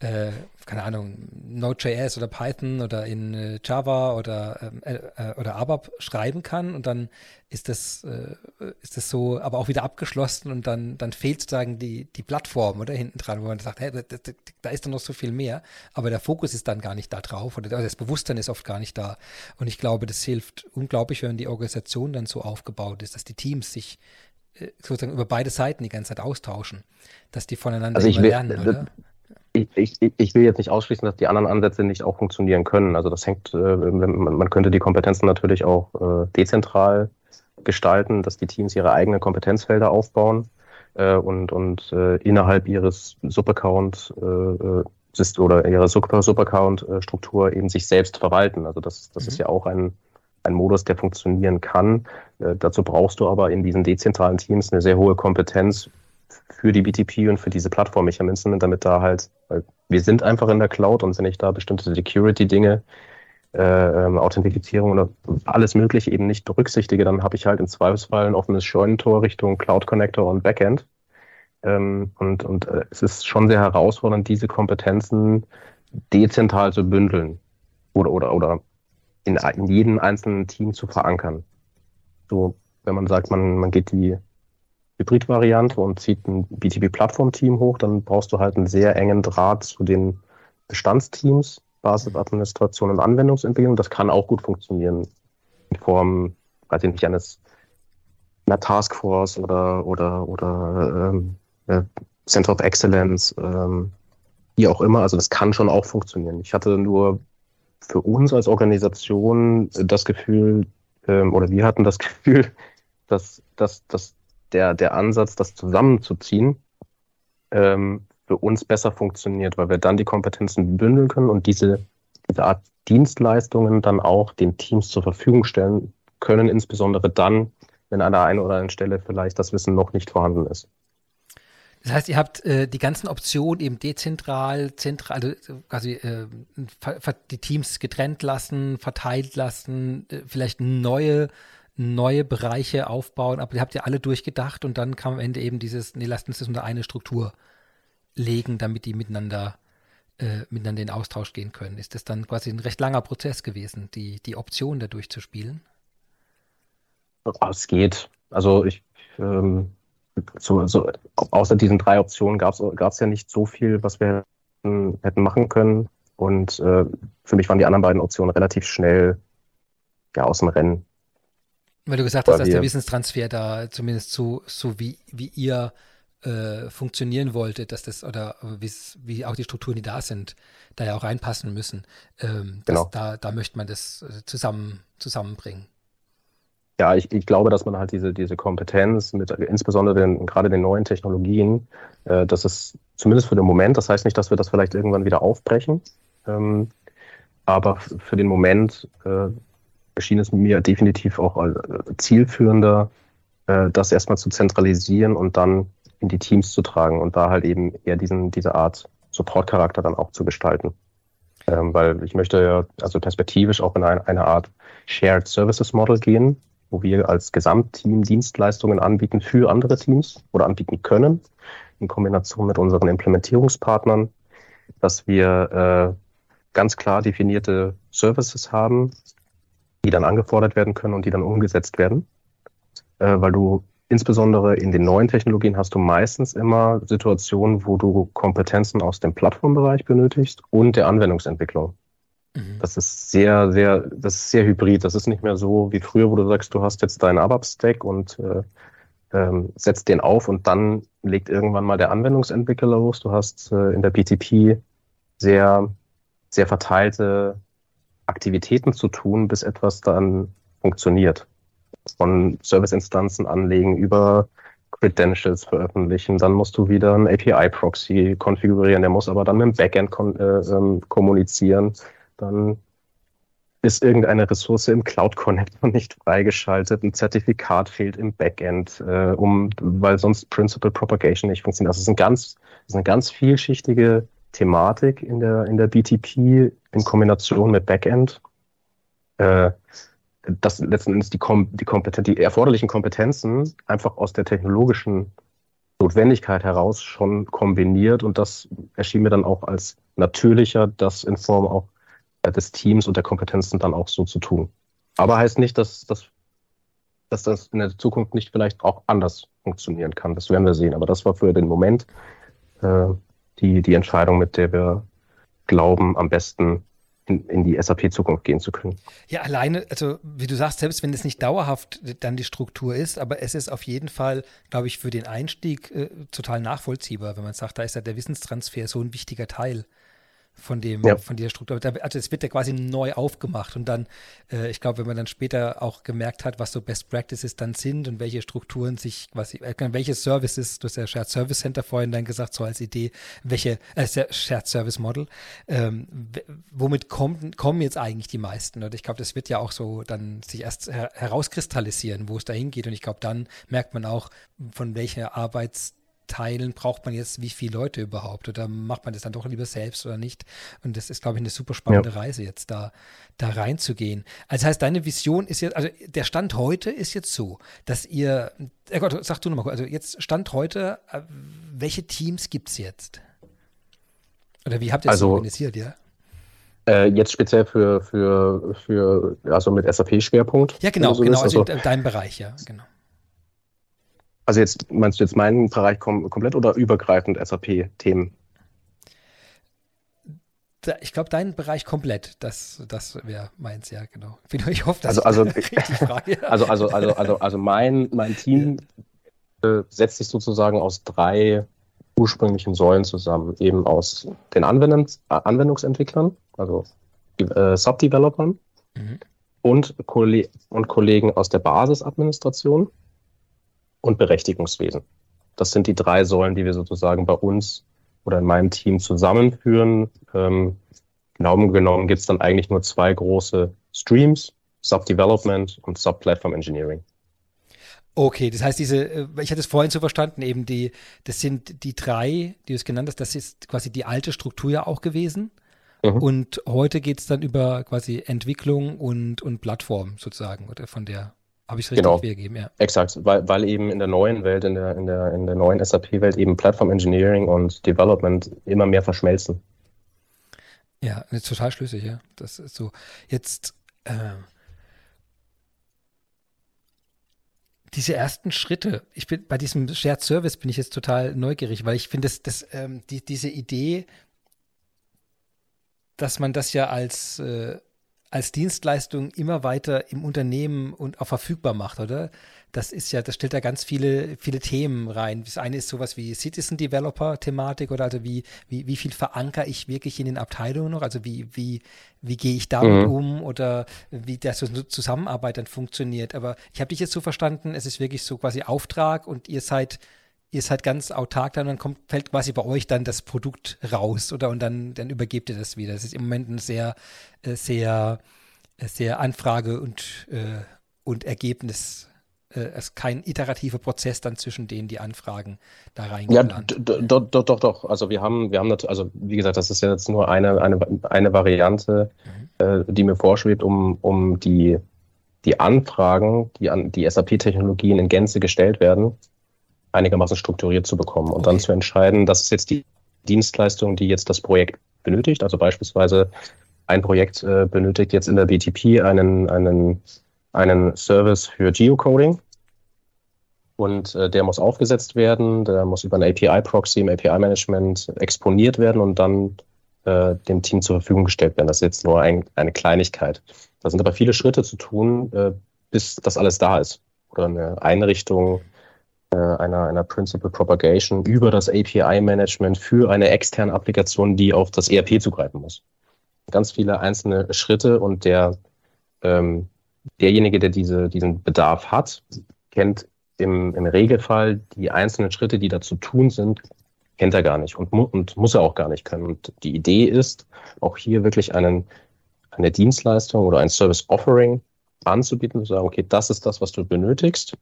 äh, keine Ahnung, Node.js oder Python oder in äh, Java oder, ähm, äh, äh, oder ABAP schreiben kann und dann ist das, äh, ist das so, aber auch wieder abgeschlossen und dann, dann fehlt sozusagen die, die Plattform oder hinten dran, wo man sagt, hey, da, da, da ist dann noch so viel mehr, aber der Fokus ist dann gar nicht da drauf oder das Bewusstsein ist oft gar nicht da. Und ich glaube, das hilft unglaublich, wenn die Organisation dann so aufgebaut ist, dass die Teams sich äh, sozusagen über beide Seiten die ganze Zeit austauschen, dass die voneinander also ich will, lernen, oder? Ich, ich, ich will jetzt nicht ausschließen, dass die anderen Ansätze nicht auch funktionieren können. Also das hängt, äh, man könnte die Kompetenzen natürlich auch äh, dezentral gestalten, dass die Teams ihre eigenen Kompetenzfelder aufbauen äh, und, und innerhalb ihres Subaccount oder ihrer Subaccount-Struktur eben sich selbst verwalten. Also das, das mhm. ist ja auch ein, ein Modus, der funktionieren kann. dazu brauchst du aber in diesen dezentralen Teams eine sehr hohe Kompetenz für die BTP und für diese Plattformmechanismen, damit da halt, weil wir sind einfach in der Cloud und wenn ich da bestimmte Security-Dinge, äh, ähm, Authentifizierung oder alles Mögliche eben nicht berücksichtige, dann habe ich halt im Zweifelsfall ein offenes Scheunentor Richtung Cloud Connector und Backend. Ähm, und und äh, es ist schon sehr herausfordernd, diese Kompetenzen dezentral zu bündeln oder, oder, oder in, in jedem einzelnen Team zu verankern. So, wenn man sagt, man, man geht die Hybrid-Variante und zieht ein BTP-Plattform-Team hoch, dann brauchst du halt einen sehr engen Draht zu den Bestandsteams, Basisadministration und Anwendungsentwicklung. Das kann auch gut funktionieren in Form, weiß ich nicht, eines einer Taskforce oder oder oder ähm, Center of Excellence, ähm, wie auch immer. Also das kann schon auch funktionieren. Ich hatte nur für uns als Organisation das Gefühl, ähm, oder wir hatten das Gefühl, dass, dass, dass der, der Ansatz, das zusammenzuziehen, ähm, für uns besser funktioniert, weil wir dann die Kompetenzen bündeln können und diese, diese Art Dienstleistungen dann auch den Teams zur Verfügung stellen können, insbesondere dann, wenn an der einen oder anderen Stelle vielleicht das Wissen noch nicht vorhanden ist. Das heißt, ihr habt äh, die ganzen Optionen eben dezentral, zentral, also quasi äh, die Teams getrennt lassen, verteilt lassen, äh, vielleicht neue neue Bereiche aufbauen, aber die habt ihr alle durchgedacht und dann kam am Ende eben dieses, nee, lasst uns das unter eine Struktur legen, damit die miteinander, äh, miteinander in Austausch gehen können. Ist das dann quasi ein recht langer Prozess gewesen, die, die Option da durchzuspielen? Es geht. Also ich, ähm, so, so, außer diesen drei Optionen gab es ja nicht so viel, was wir hätten, hätten machen können. Und äh, für mich waren die anderen beiden Optionen relativ schnell ja, aus dem Rennen. Weil du gesagt hast, dass der Wissenstransfer da zumindest so, so wie, wie ihr äh, funktionieren wolltet, dass das oder wie auch die Strukturen, die da sind, da ja auch reinpassen müssen. Ähm, genau. Da, da möchte man das äh, zusammen, zusammenbringen. Ja, ich, ich glaube, dass man halt diese, diese Kompetenz mit insbesondere den, gerade den neuen Technologien, äh, das ist zumindest für den Moment, das heißt nicht, dass wir das vielleicht irgendwann wieder aufbrechen, ähm, aber für den Moment äh, erschien es mir definitiv auch äh, zielführender, äh, das erstmal zu zentralisieren und dann in die Teams zu tragen und da halt eben eher diesen, diese Art Support-Charakter dann auch zu gestalten. Ähm, weil ich möchte ja also perspektivisch auch in eine, eine Art Shared Services Model gehen, wo wir als Gesamtteam Dienstleistungen anbieten für andere Teams oder anbieten können, in Kombination mit unseren Implementierungspartnern, dass wir äh, ganz klar definierte Services haben, die dann angefordert werden können und die dann umgesetzt werden. Äh, weil du insbesondere in den neuen Technologien hast du meistens immer Situationen, wo du Kompetenzen aus dem Plattformbereich benötigst und der Anwendungsentwicklung. Mhm. Das ist sehr, sehr, das ist sehr hybrid. Das ist nicht mehr so wie früher, wo du sagst, du hast jetzt deinen ABAP-Stack und äh, ähm, setzt den auf und dann legt irgendwann mal der Anwendungsentwickler los. Du hast äh, in der BTP sehr, sehr verteilte Aktivitäten zu tun, bis etwas dann funktioniert. Von Serviceinstanzen anlegen über Credentials veröffentlichen, dann musst du wieder einen API-Proxy konfigurieren, der muss aber dann mit dem Backend äh, ähm, kommunizieren, dann ist irgendeine Ressource im Cloud Connector nicht freigeschaltet, ein Zertifikat fehlt im Backend, äh, um, weil sonst Principal Propagation nicht funktioniert. Das ist, ein ganz, das ist eine ganz vielschichtige Thematik in der, in der BTP in Kombination mit Backend. Äh, dass letzten Endes die, Kom die, Kompetenz die erforderlichen Kompetenzen einfach aus der technologischen Notwendigkeit heraus schon kombiniert und das erschien mir dann auch als natürlicher, das in Form auch des Teams und der Kompetenzen dann auch so zu tun. Aber heißt nicht, dass, dass, dass das in der Zukunft nicht vielleicht auch anders funktionieren kann. Das werden wir sehen. Aber das war für den Moment äh, die, die Entscheidung, mit der wir glauben, am besten in, in die SAP-Zukunft gehen zu können. Ja, alleine, also wie du sagst, selbst wenn es nicht dauerhaft dann die Struktur ist, aber es ist auf jeden Fall, glaube ich, für den Einstieg äh, total nachvollziehbar, wenn man sagt, da ist ja der Wissenstransfer so ein wichtiger Teil von dem, ja. von dieser Struktur. Also es wird ja quasi neu aufgemacht und dann, äh, ich glaube, wenn man dann später auch gemerkt hat, was so Best Practices dann sind und welche Strukturen sich quasi, äh, welche Services, du hast ja Shared Service Center vorhin dann gesagt, so als Idee, welche, äh, Shared Service Model, ähm, womit kommen, kommen jetzt eigentlich die meisten? Und ich glaube, das wird ja auch so dann sich erst her herauskristallisieren, wo es dahin geht. Und ich glaube, dann merkt man auch, von welcher Arbeits teilen, braucht man jetzt wie viele Leute überhaupt oder macht man das dann doch lieber selbst oder nicht? Und das ist, glaube ich, eine super spannende ja. Reise jetzt da, da reinzugehen. Also heißt, deine Vision ist jetzt, also der Stand heute ist jetzt so, dass ihr, äh Gott, sag du nochmal, also jetzt Stand heute, äh, welche Teams gibt es jetzt? Oder wie habt ihr das also, organisiert, ja? Äh, jetzt speziell für, für, für, also mit SAP-Schwerpunkt? Ja, genau, so genau, also, also in deinem Bereich, ja, genau. Also jetzt meinst du jetzt meinen Bereich kom komplett oder übergreifend SAP-Themen? Ich glaube, deinen Bereich komplett. Das, das wäre meins, ja, genau. Ich hoffe, dass also, also, ich richtig frage. Also, also, also, also, also mein, mein Team äh, setzt sich sozusagen aus drei ursprünglichen Säulen zusammen. Eben aus den Anwendungs Anwendungsentwicklern, also äh, Subdevelopern mhm. und, Kolle und Kollegen aus der Basisadministration und Berechtigungswesen. Das sind die drei Säulen, die wir sozusagen bei uns oder in meinem Team zusammenführen. Ähm, genau genommen gibt es dann eigentlich nur zwei große Streams, Sub-Development und Sub-Platform Engineering. Okay, das heißt, diese, äh, ich hatte es vorhin so verstanden, eben die, das sind die drei, die du es genannt hast, das ist quasi die alte Struktur ja auch gewesen. Mhm. Und heute geht es dann über quasi Entwicklung und, und Plattform sozusagen, oder von der habe ich es richtig genau. wiedergegeben, ja. Exakt, weil, weil eben in der neuen Welt, in der, in der, in der neuen SAP-Welt eben Platform Engineering und Development immer mehr verschmelzen. Ja, total schlüssig, ja. Das ist so. Jetzt, äh, diese ersten Schritte, ich bin bei diesem Shared Service bin ich jetzt total neugierig, weil ich finde, dass, dass ähm, die, diese Idee, dass man das ja als äh, als Dienstleistung immer weiter im Unternehmen und auch verfügbar macht, oder? Das ist ja, das stellt da ganz viele, viele Themen rein. Das eine ist sowas wie Citizen Developer Thematik oder also wie, wie, wie viel verankere ich wirklich in den Abteilungen noch? Also wie, wie, wie gehe ich damit mhm. um oder wie das Zusammenarbeit dann funktioniert? Aber ich habe dich jetzt so verstanden, es ist wirklich so quasi Auftrag und ihr seid ihr seid ganz autark dann, dann kommt, fällt quasi bei euch dann das Produkt raus oder und dann, dann übergebt ihr das wieder. Das ist im Moment ein sehr, äh, sehr, äh, sehr Anfrage und, äh, und Ergebnis. Es ist kein iterativer Prozess dann zwischen denen, die Anfragen da reingehen. Ja, doch, doch, doch, doch. Also wir haben, wir haben natürlich, also wie gesagt, das ist ja jetzt nur eine, eine, eine Variante, mhm. äh, die mir vorschwebt, um, um die, die Anfragen, die an die SAP-Technologien in Gänze gestellt werden, einigermaßen strukturiert zu bekommen und okay. dann zu entscheiden, das ist jetzt die Dienstleistung, die jetzt das Projekt benötigt. Also beispielsweise ein Projekt äh, benötigt jetzt in der BTP einen, einen, einen Service für Geocoding. und äh, der muss aufgesetzt werden, der muss über ein API-Proxy im API-Management exponiert werden und dann äh, dem Team zur Verfügung gestellt werden. Das ist jetzt nur ein, eine Kleinigkeit. Da sind aber viele Schritte zu tun, äh, bis das alles da ist. Oder eine Einrichtung einer, einer Principal Propagation über das API-Management für eine externe Applikation, die auf das ERP zugreifen muss. Ganz viele einzelne Schritte und der ähm, derjenige, der diese, diesen Bedarf hat, kennt im, im Regelfall die einzelnen Schritte, die da zu tun sind, kennt er gar nicht und, mu und muss er auch gar nicht können. Und die Idee ist, auch hier wirklich einen, eine Dienstleistung oder ein Service Offering anzubieten, zu sagen, okay, das ist das, was du benötigst.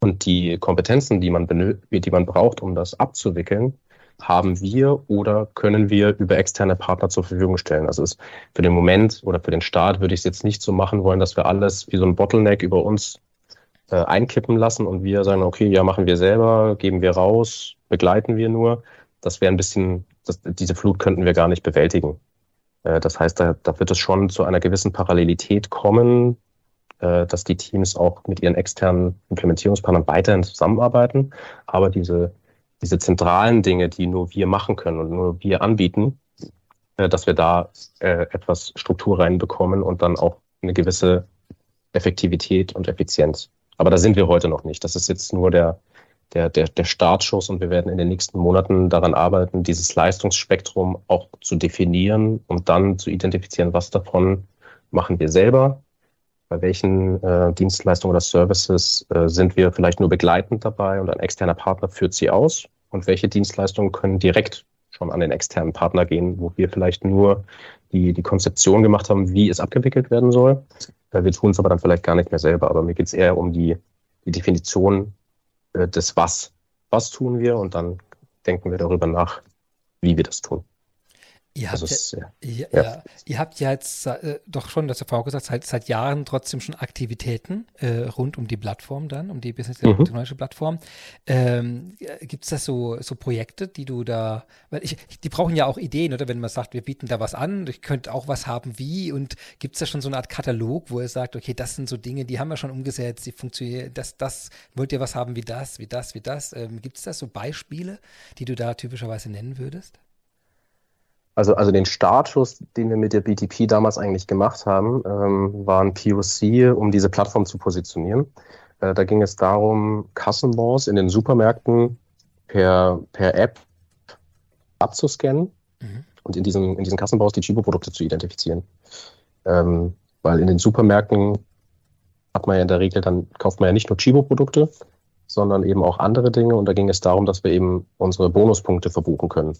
Und die Kompetenzen, die man, die man braucht, um das abzuwickeln, haben wir oder können wir über externe Partner zur Verfügung stellen. Also ist für den Moment oder für den Start würde ich es jetzt nicht so machen wollen, dass wir alles wie so ein Bottleneck über uns äh, einkippen lassen und wir sagen, okay, ja, machen wir selber, geben wir raus, begleiten wir nur. Das wäre ein bisschen, das, diese Flut könnten wir gar nicht bewältigen. Äh, das heißt, da, da wird es schon zu einer gewissen Parallelität kommen, dass die Teams auch mit ihren externen Implementierungspartnern weiterhin zusammenarbeiten. Aber diese, diese zentralen Dinge, die nur wir machen können und nur wir anbieten, äh, dass wir da äh, etwas Struktur reinbekommen und dann auch eine gewisse Effektivität und Effizienz. Aber da sind wir heute noch nicht. Das ist jetzt nur der, der, der, der Startschuss und wir werden in den nächsten Monaten daran arbeiten, dieses Leistungsspektrum auch zu definieren und dann zu identifizieren, was davon machen wir selber, bei welchen äh, Dienstleistungen oder Services äh, sind wir vielleicht nur begleitend dabei und ein externer Partner führt sie aus und welche Dienstleistungen können direkt schon an den externen Partner gehen, wo wir vielleicht nur die, die Konzeption gemacht haben, wie es abgewickelt werden soll äh, wir tun es aber dann vielleicht gar nicht mehr selber. Aber mir geht es eher um die, die Definition äh, des Was. Was tun wir? Und dann denken wir darüber nach, wie wir das tun. Ihr habt, also ja, ja, ja. ja, ihr habt ja jetzt äh, doch schon, das Frau gesagt, seit, seit Jahren trotzdem schon Aktivitäten äh, rund um die Plattform dann, um die Business mhm. Technologische Plattform. Ähm, Gibt es da so, so Projekte, die du da, weil ich, die brauchen ja auch Ideen, oder wenn man sagt, wir bieten da was an, ich könnte auch was haben, wie, und gibt es da schon so eine Art Katalog, wo ihr sagt, okay, das sind so Dinge, die haben wir schon umgesetzt, die funktionieren, das, das, wollt ihr was haben wie das, wie das, wie das? Ähm, Gibt es da so Beispiele, die du da typischerweise nennen würdest? Also, also den Startschuss, den wir mit der BTP damals eigentlich gemacht haben, ähm, war ein POC, um diese Plattform zu positionieren. Äh, da ging es darum, Kassenbons in den Supermärkten per, per App abzuscannen mhm. und in diesen, in diesen Kassenbons die Chibo-Produkte zu identifizieren. Ähm, weil in den Supermärkten hat man ja in der Regel, dann kauft man ja nicht nur Chibo-Produkte, sondern eben auch andere Dinge. Und da ging es darum, dass wir eben unsere Bonuspunkte verbuchen können.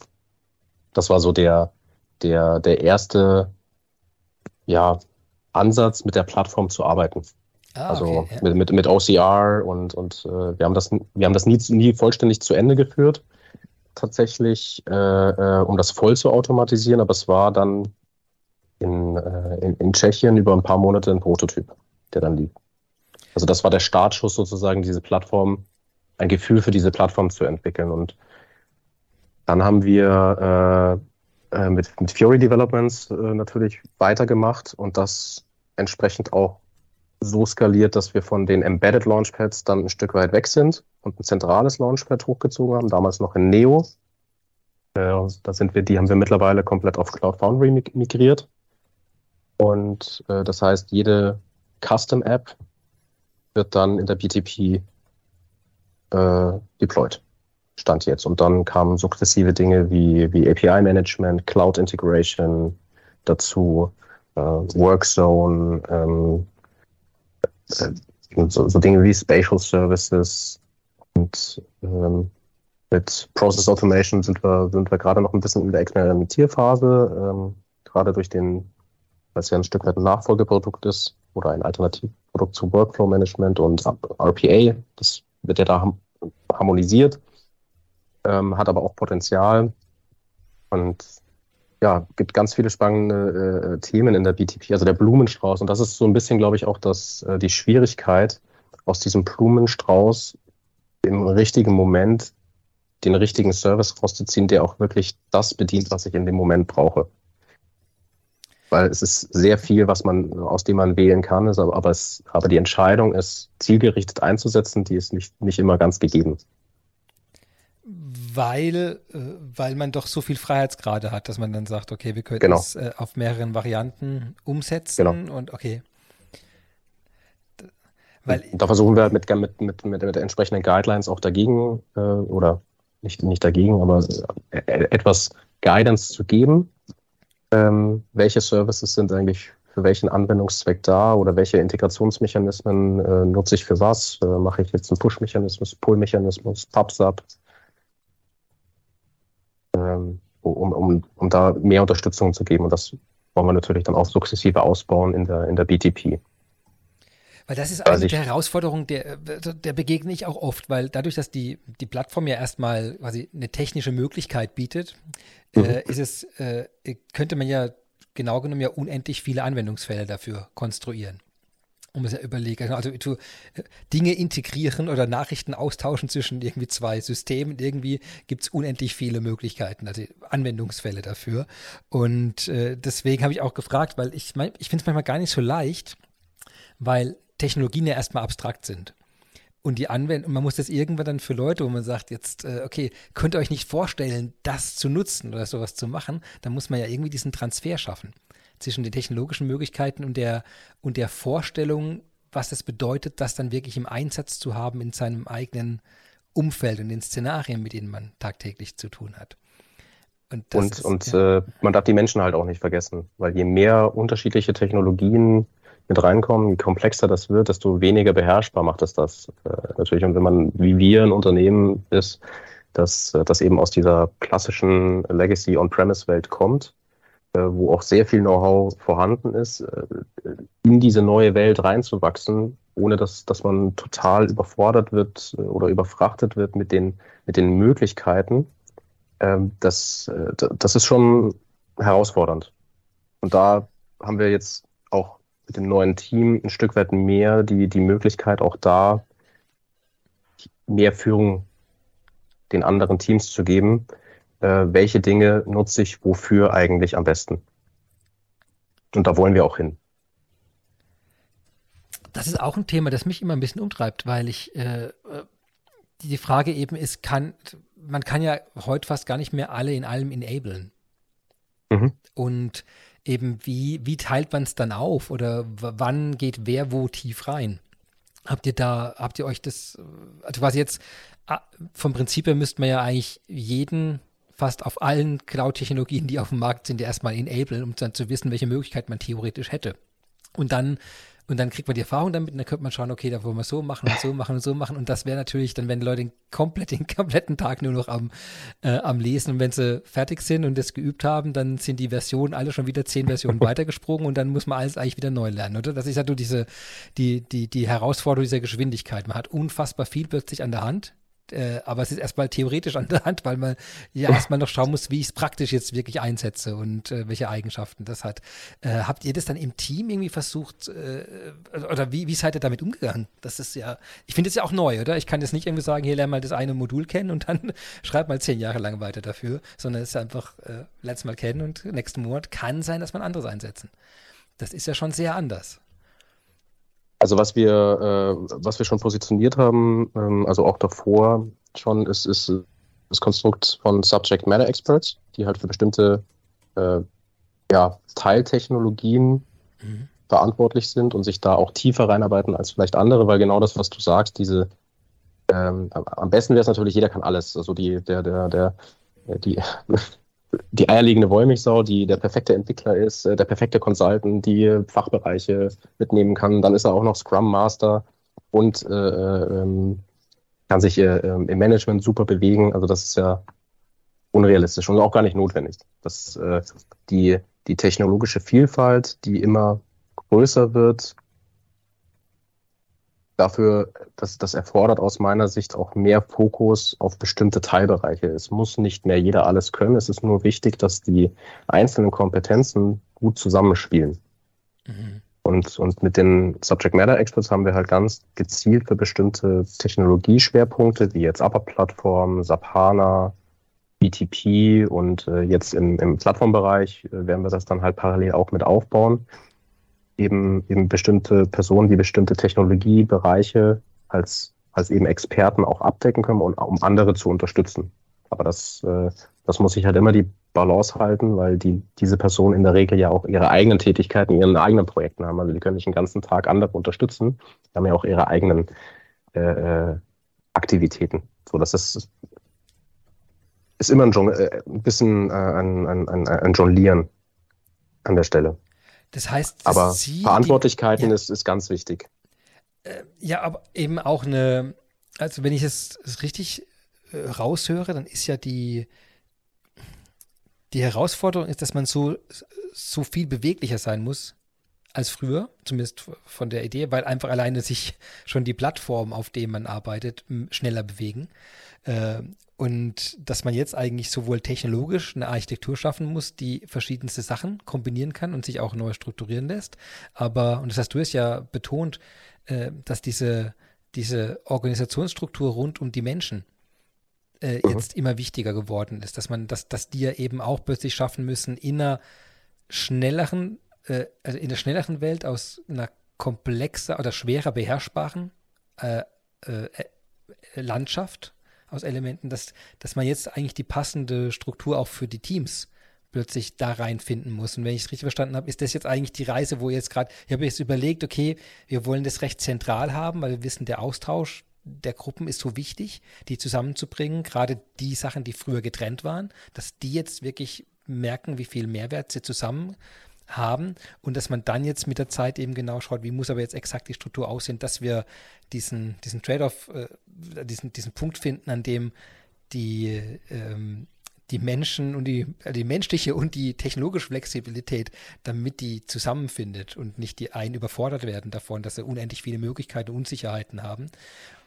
Das war so der, der, der erste ja, Ansatz, mit der Plattform zu arbeiten. Ah, also okay, ja. mit, mit, mit OCR und, und äh, wir haben das, wir haben das nie, nie vollständig zu Ende geführt, tatsächlich, äh, äh, um das voll zu automatisieren, aber es war dann in, äh, in, in Tschechien über ein paar Monate ein Prototyp, der dann lief. Also das war der Startschuss sozusagen, diese Plattform, ein Gefühl für diese Plattform zu entwickeln. Und dann haben wir äh, äh, mit, mit Fury Developments äh, natürlich weitergemacht und das entsprechend auch so skaliert, dass wir von den Embedded Launchpads dann ein Stück weit weg sind und ein zentrales Launchpad hochgezogen haben, damals noch in Neo. Äh, da sind wir, die haben wir mittlerweile komplett auf Cloud Foundry migriert. Und äh, das heißt, jede Custom App wird dann in der BTP äh, deployed. Stand jetzt. Und dann kamen sukzessive Dinge wie, wie API-Management, Cloud-Integration dazu, äh, Workzone, ähm, äh, so, so, Dinge wie Spatial Services und ähm, mit Process Automation sind wir, sind wir gerade noch ein bisschen in der Experimentierphase, ähm, gerade durch den, weil es ja ein Stück weit ein Nachfolgeprodukt ist oder ein Alternativprodukt zu Workflow Management und RPA. Das wird ja da harmonisiert ähm, hat aber auch Potenzial und ja, gibt ganz viele spannende äh, Themen in der BTP, also der Blumenstrauß. Und das ist so ein bisschen, glaube ich, auch das, äh, die Schwierigkeit, aus diesem Blumenstrauß im richtigen Moment den richtigen Service rauszuziehen, der auch wirklich das bedient, was ich in dem Moment brauche. weil es ist sehr viel, was man, aus dem man wählen kann, ist, aber, aber, es, aber die Entscheidung, es zielgerichtet einzusetzen, die ist nicht, nicht immer ganz gegeben. Weil, äh, weil man doch so viel Freiheitsgrade hat, dass man dann sagt, okay, wir können genau. es äh, auf mehreren Varianten umsetzen genau. und okay. Weil, da versuchen wir mit, mit, mit, mit, mit entsprechenden Guidelines auch dagegen äh, oder nicht, nicht dagegen, aber äh, etwas Guidance zu geben, ähm, welche Services sind eigentlich für welchen Anwendungszweck da oder welche Integrationsmechanismen äh, nutze ich für was? Äh, mache ich jetzt einen Push-Mechanismus, Pull-Mechanismus, PubSub? Ähm, um, um, um da mehr Unterstützung zu geben. Und das wollen wir natürlich dann auch sukzessive ausbauen in der, in der BTP. Weil das ist eine der Herausforderungen, der, der begegne ich auch oft, weil dadurch, dass die, die Plattform ja erstmal quasi eine technische Möglichkeit bietet, mhm. äh, ist es, äh, könnte man ja genau genommen ja unendlich viele Anwendungsfälle dafür konstruieren. Um es ja überlegen. Also du, äh, Dinge integrieren oder Nachrichten austauschen zwischen irgendwie zwei Systemen. Irgendwie gibt es unendlich viele Möglichkeiten, also Anwendungsfälle dafür. Und äh, deswegen habe ich auch gefragt, weil ich, mein, ich finde es manchmal gar nicht so leicht, weil Technologien ja erstmal abstrakt sind. Und die Anwendung, man muss das irgendwann dann für Leute, wo man sagt, jetzt, äh, okay, könnt ihr euch nicht vorstellen, das zu nutzen oder sowas zu machen, dann muss man ja irgendwie diesen Transfer schaffen zwischen den technologischen Möglichkeiten und der, und der Vorstellung, was es bedeutet, das dann wirklich im Einsatz zu haben in seinem eigenen Umfeld und den Szenarien, mit denen man tagtäglich zu tun hat. Und, und, ist, und ja. äh, man darf die Menschen halt auch nicht vergessen, weil je mehr unterschiedliche Technologien mit reinkommen, je komplexer das wird, desto weniger beherrschbar macht es das äh, natürlich. Und wenn man, wie wir ein Unternehmen ist, das, äh, das eben aus dieser klassischen Legacy On-Premise-Welt kommt, wo auch sehr viel Know-how vorhanden ist, äh, in diese neue Welt reinzuwachsen, ohne dass, dass man total überfordert wird äh, oder überfrachtet wird mit den, mit den Möglichkeiten, ähm, das, äh, das ist schon herausfordernd. Und da haben wir jetzt auch mit dem neuen Team ein Stück weit mehr die, die Möglichkeit, auch da mehr Führung den anderen Teams zu geben. Äh, welche Dinge nutze ich wofür eigentlich am besten? Und da wollen wir auch hin. Das ist auch ein Thema, das mich immer ein bisschen umtreibt, weil ich äh, die Frage eben ist, kann man kann ja heute fast gar nicht mehr alle in allem enablen. Mhm. Und eben, wie, wie teilt man es dann auf oder wann geht wer wo tief rein? Habt ihr da, habt ihr euch das, also quasi jetzt, ah, vom Prinzip her müsste man ja eigentlich jeden fast auf allen Cloud-Technologien, die auf dem Markt sind, erstmal enablen, um dann zu wissen, welche Möglichkeit man theoretisch hätte. Und dann und dann kriegt man die Erfahrung damit und dann könnte man schauen, okay, da wollen wir so machen und so machen und so machen. Und das wäre natürlich, dann wenn Leute komplett den kompletten Tag nur noch am, äh, am Lesen. Und wenn sie fertig sind und das geübt haben, dann sind die Versionen alle schon wieder zehn Versionen weitergesprungen und dann muss man alles eigentlich wieder neu lernen, oder? Das ist ja nur diese, die, die, die Herausforderung dieser Geschwindigkeit. Man hat unfassbar viel plötzlich an der Hand äh, aber es ist erstmal theoretisch an der Hand, weil man ja erstmal noch schauen muss, wie ich es praktisch jetzt wirklich einsetze und äh, welche Eigenschaften das hat. Äh, habt ihr das dann im Team irgendwie versucht äh, oder wie, wie seid ihr damit umgegangen? Das ist ja, ich finde es ja auch neu, oder? Ich kann jetzt nicht irgendwie sagen, hier lern mal das eine Modul kennen und dann schreib mal zehn Jahre lang weiter dafür, sondern es ist einfach, äh, lern's mal kennen und nächsten Monat kann sein, dass man anderes einsetzen. Das ist ja schon sehr anders. Also was wir, äh, was wir schon positioniert haben, ähm, also auch davor schon, ist, ist das Konstrukt von Subject Matter Experts, die halt für bestimmte äh, ja, Teiltechnologien mhm. verantwortlich sind und sich da auch tiefer reinarbeiten als vielleicht andere, weil genau das, was du sagst, diese ähm, am besten wäre es natürlich, jeder kann alles. Also die, der, der, der, die, die eierlegende Wollmilchsau, die der perfekte Entwickler ist, äh, der perfekte Consultant, die Fachbereiche mitnehmen kann. Dann ist er auch noch Scrum Master und äh, ähm, kann sich äh, ähm, im Management super bewegen. Also das ist ja unrealistisch und auch gar nicht notwendig. Das, äh, die, die technologische Vielfalt, die immer größer wird, dafür, dass das erfordert aus meiner Sicht auch mehr Fokus auf bestimmte Teilbereiche. Es muss nicht mehr jeder alles können. Es ist nur wichtig, dass die einzelnen Kompetenzen gut zusammenspielen. Mhm. Und, und mit den Subject Matter Experts haben wir halt ganz gezielt für bestimmte Technologieschwerpunkte, wie jetzt Upper Plattform, SAP HANA, BTP und äh, jetzt im, im Plattformbereich äh, werden wir das dann halt parallel auch mit aufbauen. Eben, eben bestimmte Personen, die bestimmte Technologiebereiche als, als eben Experten auch abdecken können, und, um andere zu unterstützen. Aber das, äh, das muss sich halt immer die Balance halten, weil die, diese Personen in der Regel ja auch ihre eigenen Tätigkeiten, ihre eigenen Projekte haben. Also die können nicht den ganzen Tag andere unterstützen. Die haben ja auch ihre eigenen äh, äh Aktivitäten. So, das ist, ist immer ein, äh, ein bisschen äh, ein, ein, ein, ein Jonglieren an der Stelle. Das heißt, aber Sie Verantwortlichkeiten die, ist, ist ganz wichtig. Äh, ja, aber eben auch eine, also wenn ich es richtig äh, raushöre, dann ist ja die, die Herausforderung ist, dass man so, so viel beweglicher sein muss als früher, zumindest von der Idee, weil einfach alleine sich schon die Plattformen, auf denen man arbeitet, schneller bewegen. Äh, und dass man jetzt eigentlich sowohl technologisch eine Architektur schaffen muss, die verschiedenste Sachen kombinieren kann und sich auch neu strukturieren lässt. Aber, und das hast du es ja betont, äh, dass diese, diese Organisationsstruktur rund um die Menschen äh, mhm. jetzt immer wichtiger geworden ist, dass man, dass, dass die ja eben auch plötzlich schaffen müssen, in einer schnelleren, äh, also in der schnelleren Welt aus einer komplexer oder schwerer beherrschbaren äh, äh, Landschaft aus Elementen, dass, dass man jetzt eigentlich die passende Struktur auch für die Teams plötzlich da reinfinden muss. Und wenn ich es richtig verstanden habe, ist das jetzt eigentlich die Reise, wo jetzt gerade, ich habe jetzt überlegt, okay, wir wollen das recht zentral haben, weil wir wissen, der Austausch der Gruppen ist so wichtig, die zusammenzubringen, gerade die Sachen, die früher getrennt waren, dass die jetzt wirklich merken, wie viel Mehrwert sie zusammen haben und dass man dann jetzt mit der Zeit eben genau schaut, wie muss aber jetzt exakt die Struktur aussehen, dass wir diesen, diesen Trade-off, äh, diesen, diesen Punkt finden, an dem die ähm, die Menschen und die, äh, die menschliche und die technologische Flexibilität, damit die zusammenfindet und nicht die einen überfordert werden davon, dass sie unendlich viele Möglichkeiten und Unsicherheiten haben,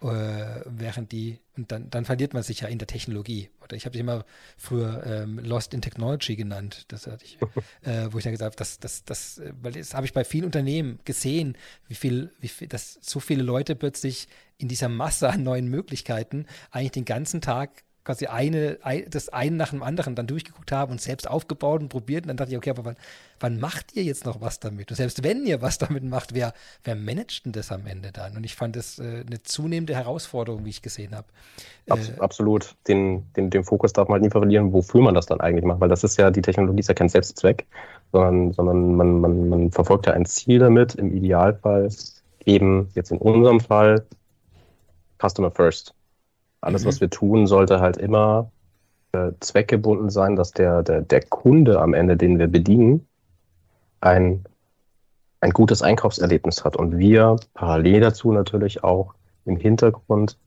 äh, während die, und dann, dann verliert man sich ja in der Technologie. Oder ich habe es immer früher ähm, Lost in Technology genannt, das hatte ich, äh, wo ich dann gesagt habe, das, das, das, weil das habe ich bei vielen Unternehmen gesehen, wie viel, wie viel, dass so viele Leute plötzlich in dieser Masse an neuen Möglichkeiten eigentlich den ganzen Tag quasi eine, das einen nach dem anderen dann durchgeguckt haben und selbst aufgebaut und probiert. Und dann dachte ich, okay, aber wann, wann macht ihr jetzt noch was damit? Und selbst wenn ihr was damit macht, wer, wer managt denn das am Ende dann? Und ich fand das äh, eine zunehmende Herausforderung, wie ich gesehen habe. Abs äh, absolut. Den, den, den Fokus darf man halt nie verlieren, wofür man das dann eigentlich macht, weil das ist ja, die Technologie ist ja kein Selbstzweck, sondern, sondern man, man, man verfolgt ja ein Ziel damit, im Idealfall eben jetzt in unserem Fall Customer First. Alles, mhm. was wir tun, sollte halt immer äh, zweckgebunden sein, dass der, der, der Kunde am Ende, den wir bedienen, ein, ein gutes Einkaufserlebnis hat. Und wir parallel dazu natürlich auch im Hintergrund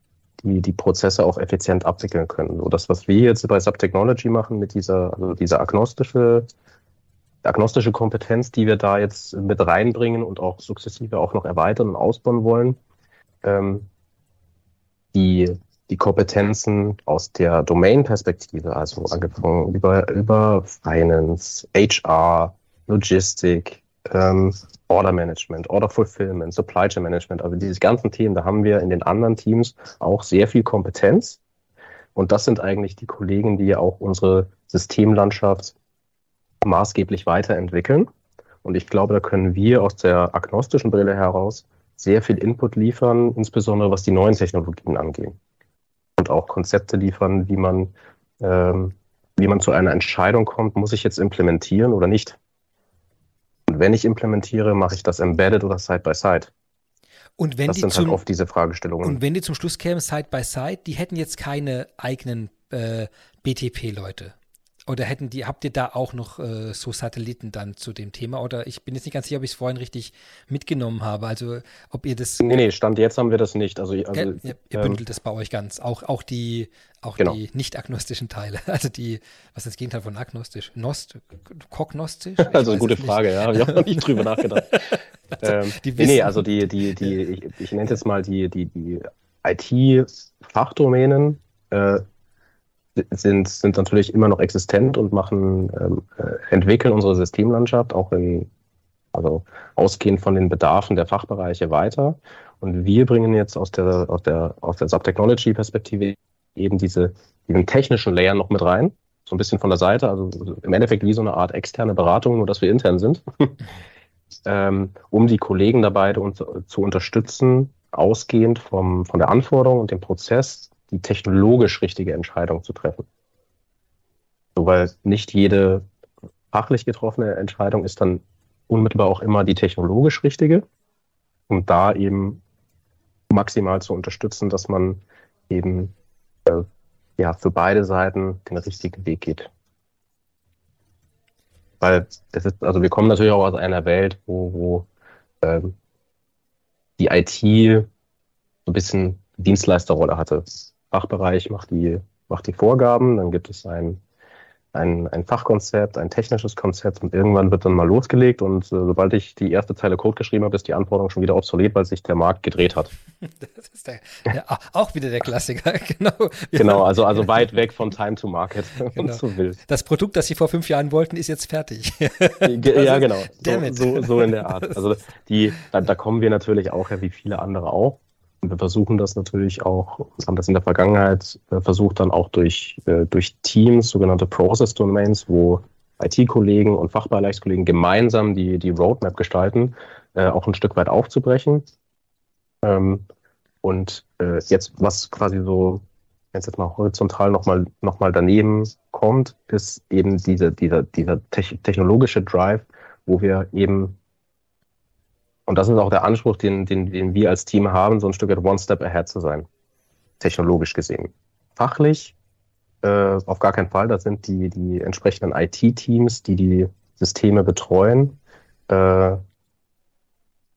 die, die Prozesse auch effizient abwickeln können. So das, was wir jetzt bei Subtechnology machen mit dieser, also dieser agnostische, agnostische Kompetenz, die wir da jetzt mit reinbringen und auch sukzessive auch noch erweitern und ausbauen wollen, ähm, die die Kompetenzen aus der Domain-Perspektive, also angefangen über, über Finance, HR, Logistik, ähm, Order Management, Order Fulfillment, Supply Chain Management, also diese ganzen Themen, da haben wir in den anderen Teams auch sehr viel Kompetenz. Und das sind eigentlich die Kollegen, die ja auch unsere Systemlandschaft maßgeblich weiterentwickeln. Und ich glaube, da können wir aus der agnostischen Brille heraus sehr viel Input liefern, insbesondere was die neuen Technologien angeht und auch Konzepte liefern, wie man, ähm, wie man zu einer Entscheidung kommt, muss ich jetzt implementieren oder nicht. Und wenn ich implementiere, mache ich das embedded oder side by side. Und wenn das die sind halt zum, halt oft diese Fragestellungen. Und wenn die zum Schluss kämen, Side by Side, die hätten jetzt keine eigenen äh, BTP-Leute. Oder hätten die, habt ihr da auch noch äh, so Satelliten dann zu dem Thema? Oder ich bin jetzt nicht ganz sicher, ob ich es vorhin richtig mitgenommen habe. Also ob ihr das. Nee, nee, Stand jetzt haben wir das nicht. Also, also ihr, ihr ähm, bündelt das bei euch ganz. Auch, auch die, auch genau. die nicht-agnostischen Teile. Also die, was ist das Gegenteil von agnostisch? Nost, kognostisch? also eine gute Frage, ja. Ich habe noch nicht drüber nachgedacht. also, ähm, die nee, nee, also die, die, die, ich, ich nenne es jetzt mal die, die, die IT-Fachdomänen. Äh, sind, sind natürlich immer noch existent und machen, ähm, äh, entwickeln unsere Systemlandschaft auch in, also ausgehend von den Bedarfen der Fachbereiche weiter. Und wir bringen jetzt aus der, aus der, aus der Subtechnology-Perspektive eben diese, diesen technischen Layer noch mit rein, so ein bisschen von der Seite, also im Endeffekt wie so eine Art externe Beratung, nur dass wir intern sind, ähm, um die Kollegen dabei uns, zu unterstützen, ausgehend vom, von der Anforderung und dem Prozess, die technologisch richtige Entscheidung zu treffen. So, weil nicht jede fachlich getroffene Entscheidung ist dann unmittelbar auch immer die technologisch richtige. Und da eben maximal zu unterstützen, dass man eben äh, ja für beide Seiten den richtigen Weg geht. Weil das ist, also wir kommen natürlich auch aus einer Welt, wo, wo ähm, die IT so ein bisschen Dienstleisterrolle hatte. Fachbereich macht die, macht die Vorgaben, dann gibt es ein ein, ein Fachkonzept, ein technisches Konzept und irgendwann wird dann mal losgelegt und äh, sobald ich die erste Zeile Code geschrieben habe, ist die Anforderung schon wieder obsolet, weil sich der Markt gedreht hat. Das ist der, der, auch wieder der Klassiker, genau. Genau, also, also weit weg von Time to Market genau. so wild. Das Produkt, das Sie vor fünf Jahren wollten, ist jetzt fertig. ja, genau. So, so, so, in der Art. Also die, da, da kommen wir natürlich auch ja wie viele andere auch wir versuchen das natürlich auch, haben das in der Vergangenheit äh, versucht, dann auch durch, äh, durch Teams, sogenannte Process Domains, wo IT-Kollegen und Fachbereichskollegen gemeinsam die, die Roadmap gestalten, äh, auch ein Stück weit aufzubrechen. Ähm, und jetzt, was quasi so, jetzt mal horizontal nochmal noch mal daneben kommt, ist eben diese, dieser, dieser technologische Drive, wo wir eben und das ist auch der Anspruch, den, den, den wir als Team haben, so ein Stück weit One Step Ahead zu sein, technologisch gesehen. Fachlich äh, auf gar keinen Fall, das sind die, die entsprechenden IT-Teams, die die Systeme betreuen. Äh,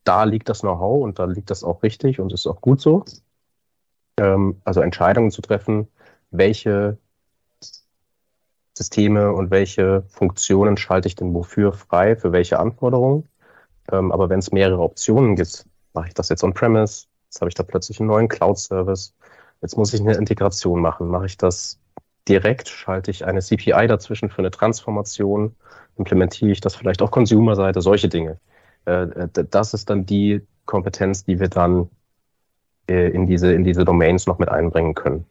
da liegt das Know-how und da liegt das auch richtig und ist auch gut so. Ähm, also Entscheidungen zu treffen, welche Systeme und welche Funktionen schalte ich denn wofür frei, für welche Anforderungen. Ähm, aber wenn es mehrere Optionen gibt, mache ich das jetzt on-premise, jetzt habe ich da plötzlich einen neuen Cloud-Service, jetzt muss ich eine Integration machen, mache ich das direkt, schalte ich eine CPI dazwischen für eine Transformation, implementiere ich das vielleicht auf Consumer-Seite, solche Dinge. Äh, äh, das ist dann die Kompetenz, die wir dann äh, in diese, in diese Domains noch mit einbringen können.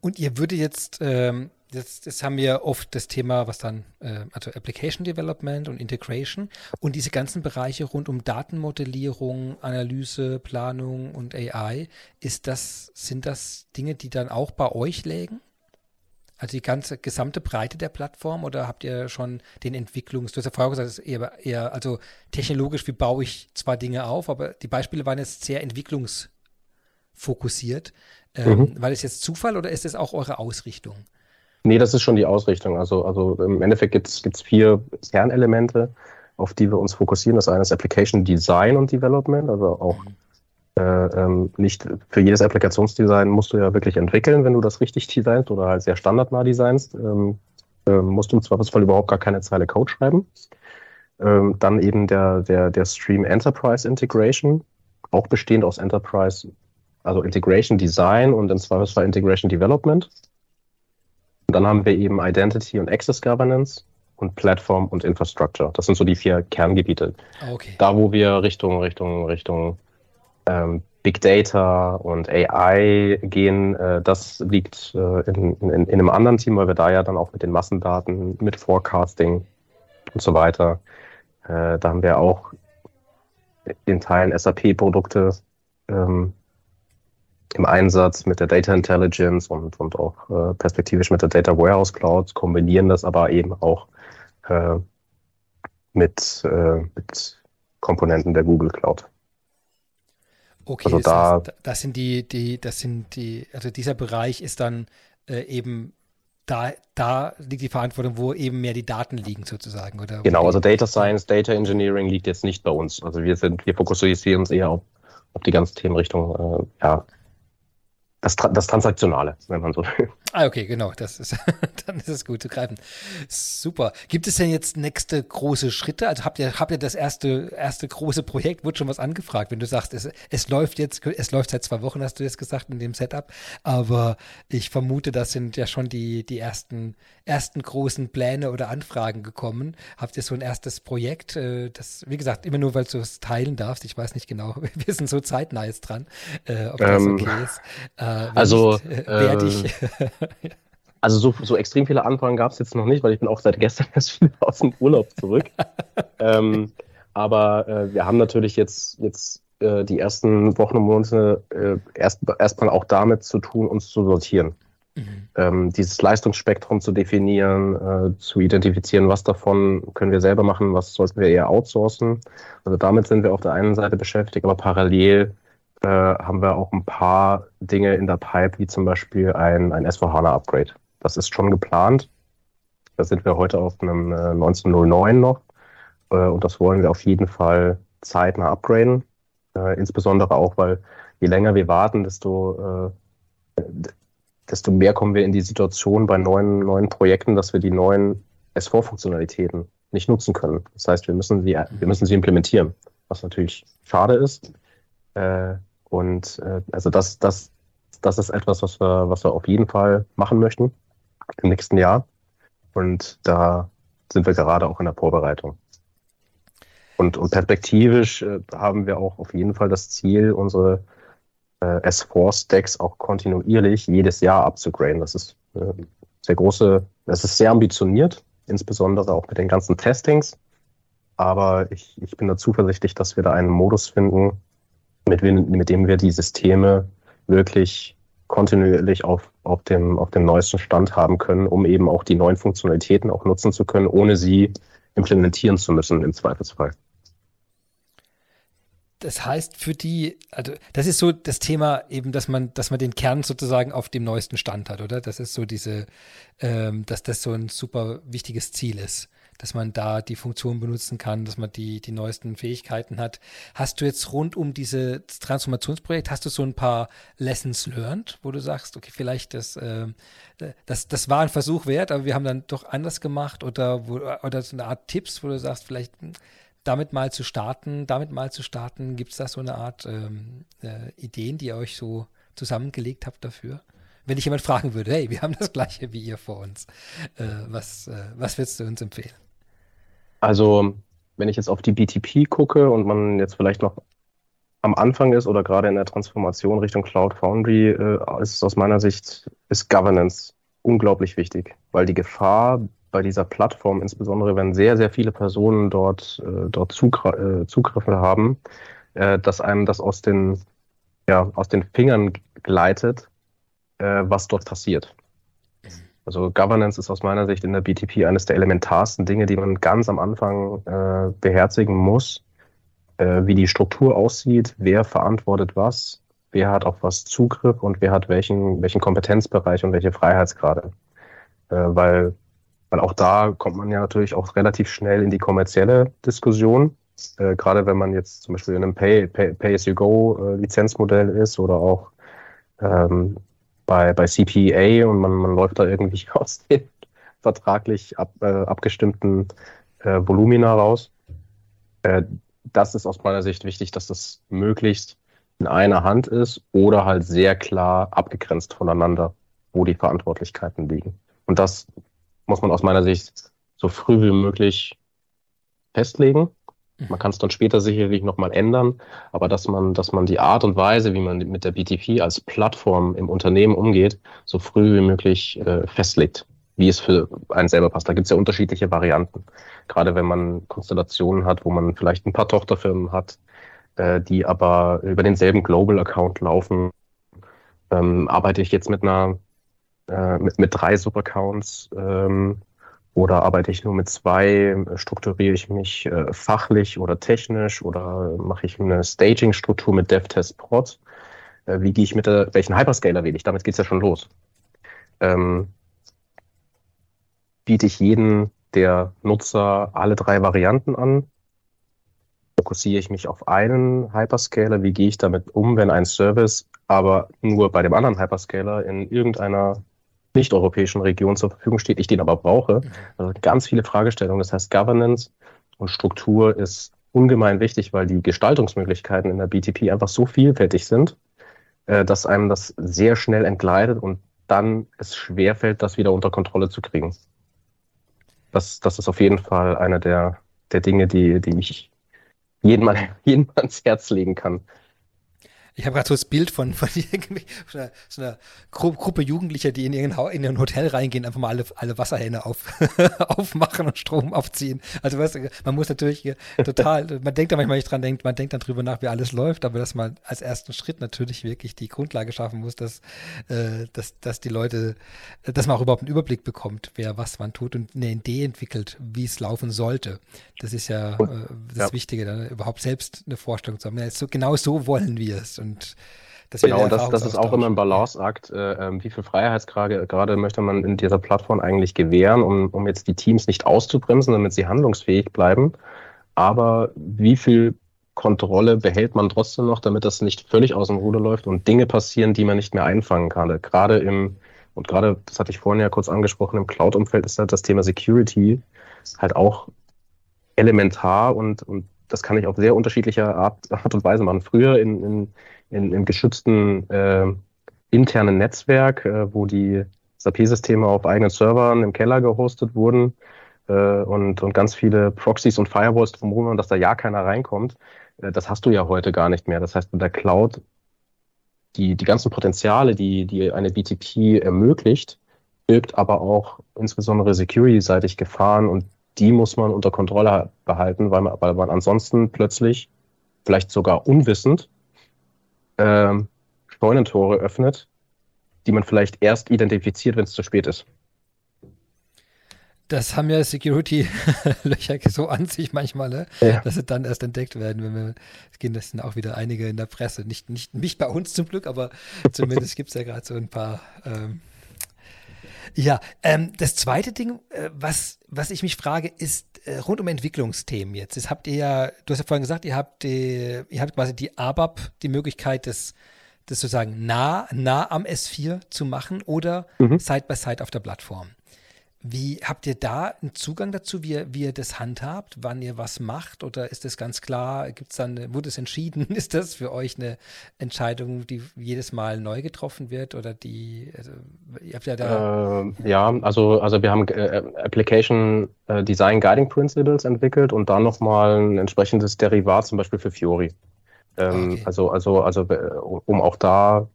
Und ihr würde jetzt ähm, das, das haben wir oft das Thema, was dann, äh, also Application Development und Integration und diese ganzen Bereiche rund um Datenmodellierung, Analyse, Planung und AI, ist das, sind das Dinge, die dann auch bei euch lägen? Also die ganze gesamte Breite der Plattform oder habt ihr schon den Entwicklungs, du hast ja vorher gesagt, eher, eher, also technologisch, wie baue ich zwar Dinge auf, aber die Beispiele waren jetzt sehr entwicklungsfokussiert. Ähm, mhm. War das jetzt Zufall oder ist das auch eure Ausrichtung? Nee, das ist schon die Ausrichtung. Also, also im Endeffekt gibt es vier Kernelemente, auf die wir uns fokussieren. Das eine ist Application Design und Development, also auch äh, ähm, nicht für jedes Applikationsdesign musst du ja wirklich entwickeln, wenn du das richtig designst oder halt sehr standardnah designst. Ähm, äh, musst du im Zweifelsfall überhaupt gar keine Zeile Code schreiben. Ähm, dann eben der, der, der Stream Enterprise Integration, auch bestehend aus Enterprise, also Integration Design und im Zweifelsfall Integration Development. Und dann haben wir eben Identity und Access Governance und Platform und Infrastructure. Das sind so die vier Kerngebiete. Okay. Da, wo wir Richtung, Richtung, Richtung ähm, Big Data und AI gehen, äh, das liegt äh, in, in, in, einem anderen Team, weil wir da ja dann auch mit den Massendaten, mit Forecasting und so weiter, äh, da haben wir auch in Teilen SAP-Produkte ähm, im Einsatz mit der Data Intelligence und, und auch äh, perspektivisch mit der Data Warehouse Cloud, kombinieren das aber eben auch äh, mit, äh, mit Komponenten der Google Cloud. Okay, also das, da, heißt, das sind die, die, das sind die, also dieser Bereich ist dann äh, eben da, da liegt die Verantwortung, wo eben mehr die Daten liegen sozusagen, oder? Genau, also Data Science, Data Engineering liegt jetzt nicht bei uns. Also wir sind, wir fokussieren uns eher auf, auf die ganzen Themenrichtung, äh, ja, das, das Transaktionale, wenn man so will. Ah, okay, genau. Das ist, dann ist es gut zu greifen. Super. Gibt es denn jetzt nächste große Schritte? Also habt ihr, habt ihr das erste, erste große Projekt? Wurde schon was angefragt? Wenn du sagst, es, es läuft jetzt, es läuft seit zwei Wochen, hast du jetzt gesagt, in dem Setup. Aber ich vermute, das sind ja schon die, die ersten, ersten großen Pläne oder Anfragen gekommen. Habt ihr so ein erstes Projekt? Äh, das, wie gesagt, immer nur, weil du es teilen darfst. Ich weiß nicht genau. Wir sind so zeitnah jetzt dran, äh, ob das ähm, okay ist. Äh, also nicht, äh. Ähm, also so, so extrem viele Anfragen gab es jetzt noch nicht, weil ich bin auch seit gestern erst wieder aus dem Urlaub zurück. ähm, aber äh, wir haben natürlich jetzt, jetzt äh, die ersten Wochen und Monate äh, erst erstmal auch damit zu tun, uns zu sortieren. Mhm. Ähm, dieses Leistungsspektrum zu definieren, äh, zu identifizieren, was davon können wir selber machen, was sollten wir eher outsourcen. Also damit sind wir auf der einen Seite beschäftigt, aber parallel äh, haben wir auch ein paar Dinge in der Pipe, wie zum Beispiel ein, ein S4HANA-Upgrade. Das ist schon geplant. Da sind wir heute auf einem äh, 1909 noch. Äh, und das wollen wir auf jeden Fall zeitnah upgraden. Äh, insbesondere auch, weil je länger wir warten, desto, äh, desto mehr kommen wir in die Situation bei neuen, neuen Projekten, dass wir die neuen S4-Funktionalitäten nicht nutzen können. Das heißt, wir müssen sie, wir müssen sie implementieren, was natürlich schade ist. Äh, und äh, also das, das, das ist etwas, was wir, was wir auf jeden Fall machen möchten im nächsten Jahr. Und da sind wir gerade auch in der Vorbereitung. Und, und perspektivisch äh, haben wir auch auf jeden Fall das Ziel, unsere äh, S4-Stacks auch kontinuierlich jedes Jahr abzugraden. Das ist äh, sehr große, das ist sehr ambitioniert, insbesondere auch mit den ganzen Testings. Aber ich, ich bin da zuversichtlich, dass wir da einen Modus finden, mit, mit dem wir die Systeme wirklich kontinuierlich auf, auf, dem, auf dem neuesten Stand haben können, um eben auch die neuen Funktionalitäten auch nutzen zu können, ohne sie implementieren zu müssen im Zweifelsfall. Das heißt für die, also das ist so das Thema eben, dass man, dass man den Kern sozusagen auf dem neuesten Stand hat, oder? Das ist so diese, ähm, dass das so ein super wichtiges Ziel ist dass man da die Funktion benutzen kann, dass man die, die neuesten Fähigkeiten hat. Hast du jetzt rund um dieses Transformationsprojekt, hast du so ein paar Lessons learned, wo du sagst, okay, vielleicht das, äh, das, das war ein Versuch wert, aber wir haben dann doch anders gemacht oder, wo, oder so eine Art Tipps, wo du sagst, vielleicht hm, damit mal zu starten, damit mal zu starten, gibt es da so eine Art ähm, äh, Ideen, die ihr euch so zusammengelegt habt dafür? Wenn ich jemand fragen würde, hey, wir haben das gleiche wie ihr vor uns, äh, was, äh, was würdest du uns empfehlen? Also, wenn ich jetzt auf die BTP gucke und man jetzt vielleicht noch am Anfang ist oder gerade in der Transformation Richtung Cloud Foundry, äh, ist aus meiner Sicht ist Governance unglaublich wichtig, weil die Gefahr bei dieser Plattform, insbesondere wenn sehr, sehr viele Personen dort, äh, dort Zugr äh, Zugriffe haben, äh, dass einem das aus den, ja, aus den Fingern gleitet, äh, was dort passiert. Also Governance ist aus meiner Sicht in der BTP eines der elementarsten Dinge, die man ganz am Anfang äh, beherzigen muss, äh, wie die Struktur aussieht, wer verantwortet was, wer hat auf was Zugriff und wer hat welchen, welchen Kompetenzbereich und welche Freiheitsgrade. Äh, weil, weil auch da kommt man ja natürlich auch relativ schnell in die kommerzielle Diskussion. Äh, gerade wenn man jetzt zum Beispiel in einem Pay-as-you-go-Lizenzmodell äh, ist oder auch ähm, bei, bei CPA und man, man läuft da irgendwie aus den vertraglich ab, äh, abgestimmten äh, Volumina raus. Äh, das ist aus meiner Sicht wichtig, dass das möglichst in einer Hand ist oder halt sehr klar abgegrenzt voneinander, wo die Verantwortlichkeiten liegen. Und das muss man aus meiner Sicht so früh wie möglich festlegen man kann es dann später sicherlich nochmal ändern, aber dass man, dass man die Art und Weise, wie man mit der BTP als Plattform im Unternehmen umgeht, so früh wie möglich äh, festlegt, wie es für einen selber passt. Da gibt es ja unterschiedliche Varianten. Gerade wenn man Konstellationen hat, wo man vielleicht ein paar Tochterfirmen hat, äh, die aber über denselben Global Account laufen, ähm, arbeite ich jetzt mit einer äh, mit, mit drei Subaccounts ähm, oder arbeite ich nur mit zwei? Strukturiere ich mich äh, fachlich oder technisch oder mache ich eine Staging-Struktur mit DevTest Prod? Äh, wie gehe ich mit der, welchen Hyperscaler wähle ich? Damit geht es ja schon los. Ähm, biete ich jeden der Nutzer alle drei Varianten an? Fokussiere ich mich auf einen Hyperscaler? Wie gehe ich damit um, wenn ein Service aber nur bei dem anderen Hyperscaler in irgendeiner nicht-europäischen Region zur Verfügung steht, ich den aber brauche. Mhm. Also ganz viele Fragestellungen. Das heißt, Governance und Struktur ist ungemein wichtig, weil die Gestaltungsmöglichkeiten in der BTP einfach so vielfältig sind, äh, dass einem das sehr schnell entgleitet und dann es schwerfällt, das wieder unter Kontrolle zu kriegen. Das, das ist auf jeden Fall eine der, der Dinge, die, die ich jedem, jedem ans Herz legen kann. Ich habe gerade so das Bild von, von so einer, so einer Gru Gruppe Jugendlicher, die in irgendein, ein Hotel reingehen, einfach mal alle, alle Wasserhähne auf, aufmachen und Strom aufziehen. Also weißt du, man muss natürlich total, man denkt da manchmal nicht dran, denkt, man denkt dann drüber nach, wie alles läuft, aber dass man als ersten Schritt natürlich wirklich die Grundlage schaffen muss, dass, äh, dass, dass die Leute, dass man auch überhaupt einen Überblick bekommt, wer was wann tut und eine Idee entwickelt, wie es laufen sollte. Das ist ja äh, das ja. Wichtige, dann überhaupt selbst eine Vorstellung zu haben. Ja, so, genau so wollen wir es. Und und das genau, das, das ist auch immer ein Balanceakt. Äh, ähm, wie viel Freiheitsgrade gerade möchte man in dieser Plattform eigentlich gewähren, um, um jetzt die Teams nicht auszubremsen, damit sie handlungsfähig bleiben. Aber wie viel Kontrolle behält man trotzdem noch, damit das nicht völlig aus dem Ruder läuft und Dinge passieren, die man nicht mehr einfangen kann. Gerade im, und gerade, das hatte ich vorhin ja kurz angesprochen, im Cloud-Umfeld ist halt das Thema Security halt auch elementar und, und das kann ich auf sehr unterschiedliche Art, Art und Weise machen. Früher in, in in, im geschützten äh, internen Netzwerk, äh, wo die SAP-Systeme auf eigenen Servern im Keller gehostet wurden äh, und, und ganz viele Proxys und Firewalls drumherum und dass da ja keiner reinkommt. Äh, das hast du ja heute gar nicht mehr. Das heißt, mit der Cloud die, die ganzen Potenziale, die, die eine BTP ermöglicht, birgt aber auch insbesondere security-seitig Gefahren und die muss man unter Kontrolle behalten, weil man, weil man ansonsten plötzlich, vielleicht sogar unwissend, ähm, Scheunentore öffnet, die man vielleicht erst identifiziert, wenn es zu spät ist. Das haben ja Security-Löcher so an sich manchmal, ne? ja. dass sie dann erst entdeckt werden, wenn wir, es gehen das sind auch wieder einige in der Presse. Nicht, nicht, nicht bei uns zum Glück, aber zumindest gibt es ja gerade so ein paar. Ähm, ja, ähm, das zweite Ding, äh, was, was ich mich frage, ist äh, rund um Entwicklungsthemen jetzt. Jetzt habt ihr ja, du hast ja vorhin gesagt, ihr habt, die, ihr habt quasi die ABAP, die Möglichkeit, das, das sozusagen nah, nah am S4 zu machen oder mhm. Side by Side auf der Plattform. Wie habt ihr da einen Zugang dazu, wie ihr, wie ihr das handhabt, wann ihr was macht? Oder ist das ganz klar? Gibt es dann, wurde es entschieden? Ist das für euch eine Entscheidung, die jedes Mal neu getroffen wird? Oder die, also, ihr habt ja da. Äh, ja, also, also wir haben äh, Application äh, Design Guiding Principles entwickelt und dann nochmal ein entsprechendes Derivat, zum Beispiel für Fiori. Ähm, okay. Also, also, also, äh, um auch da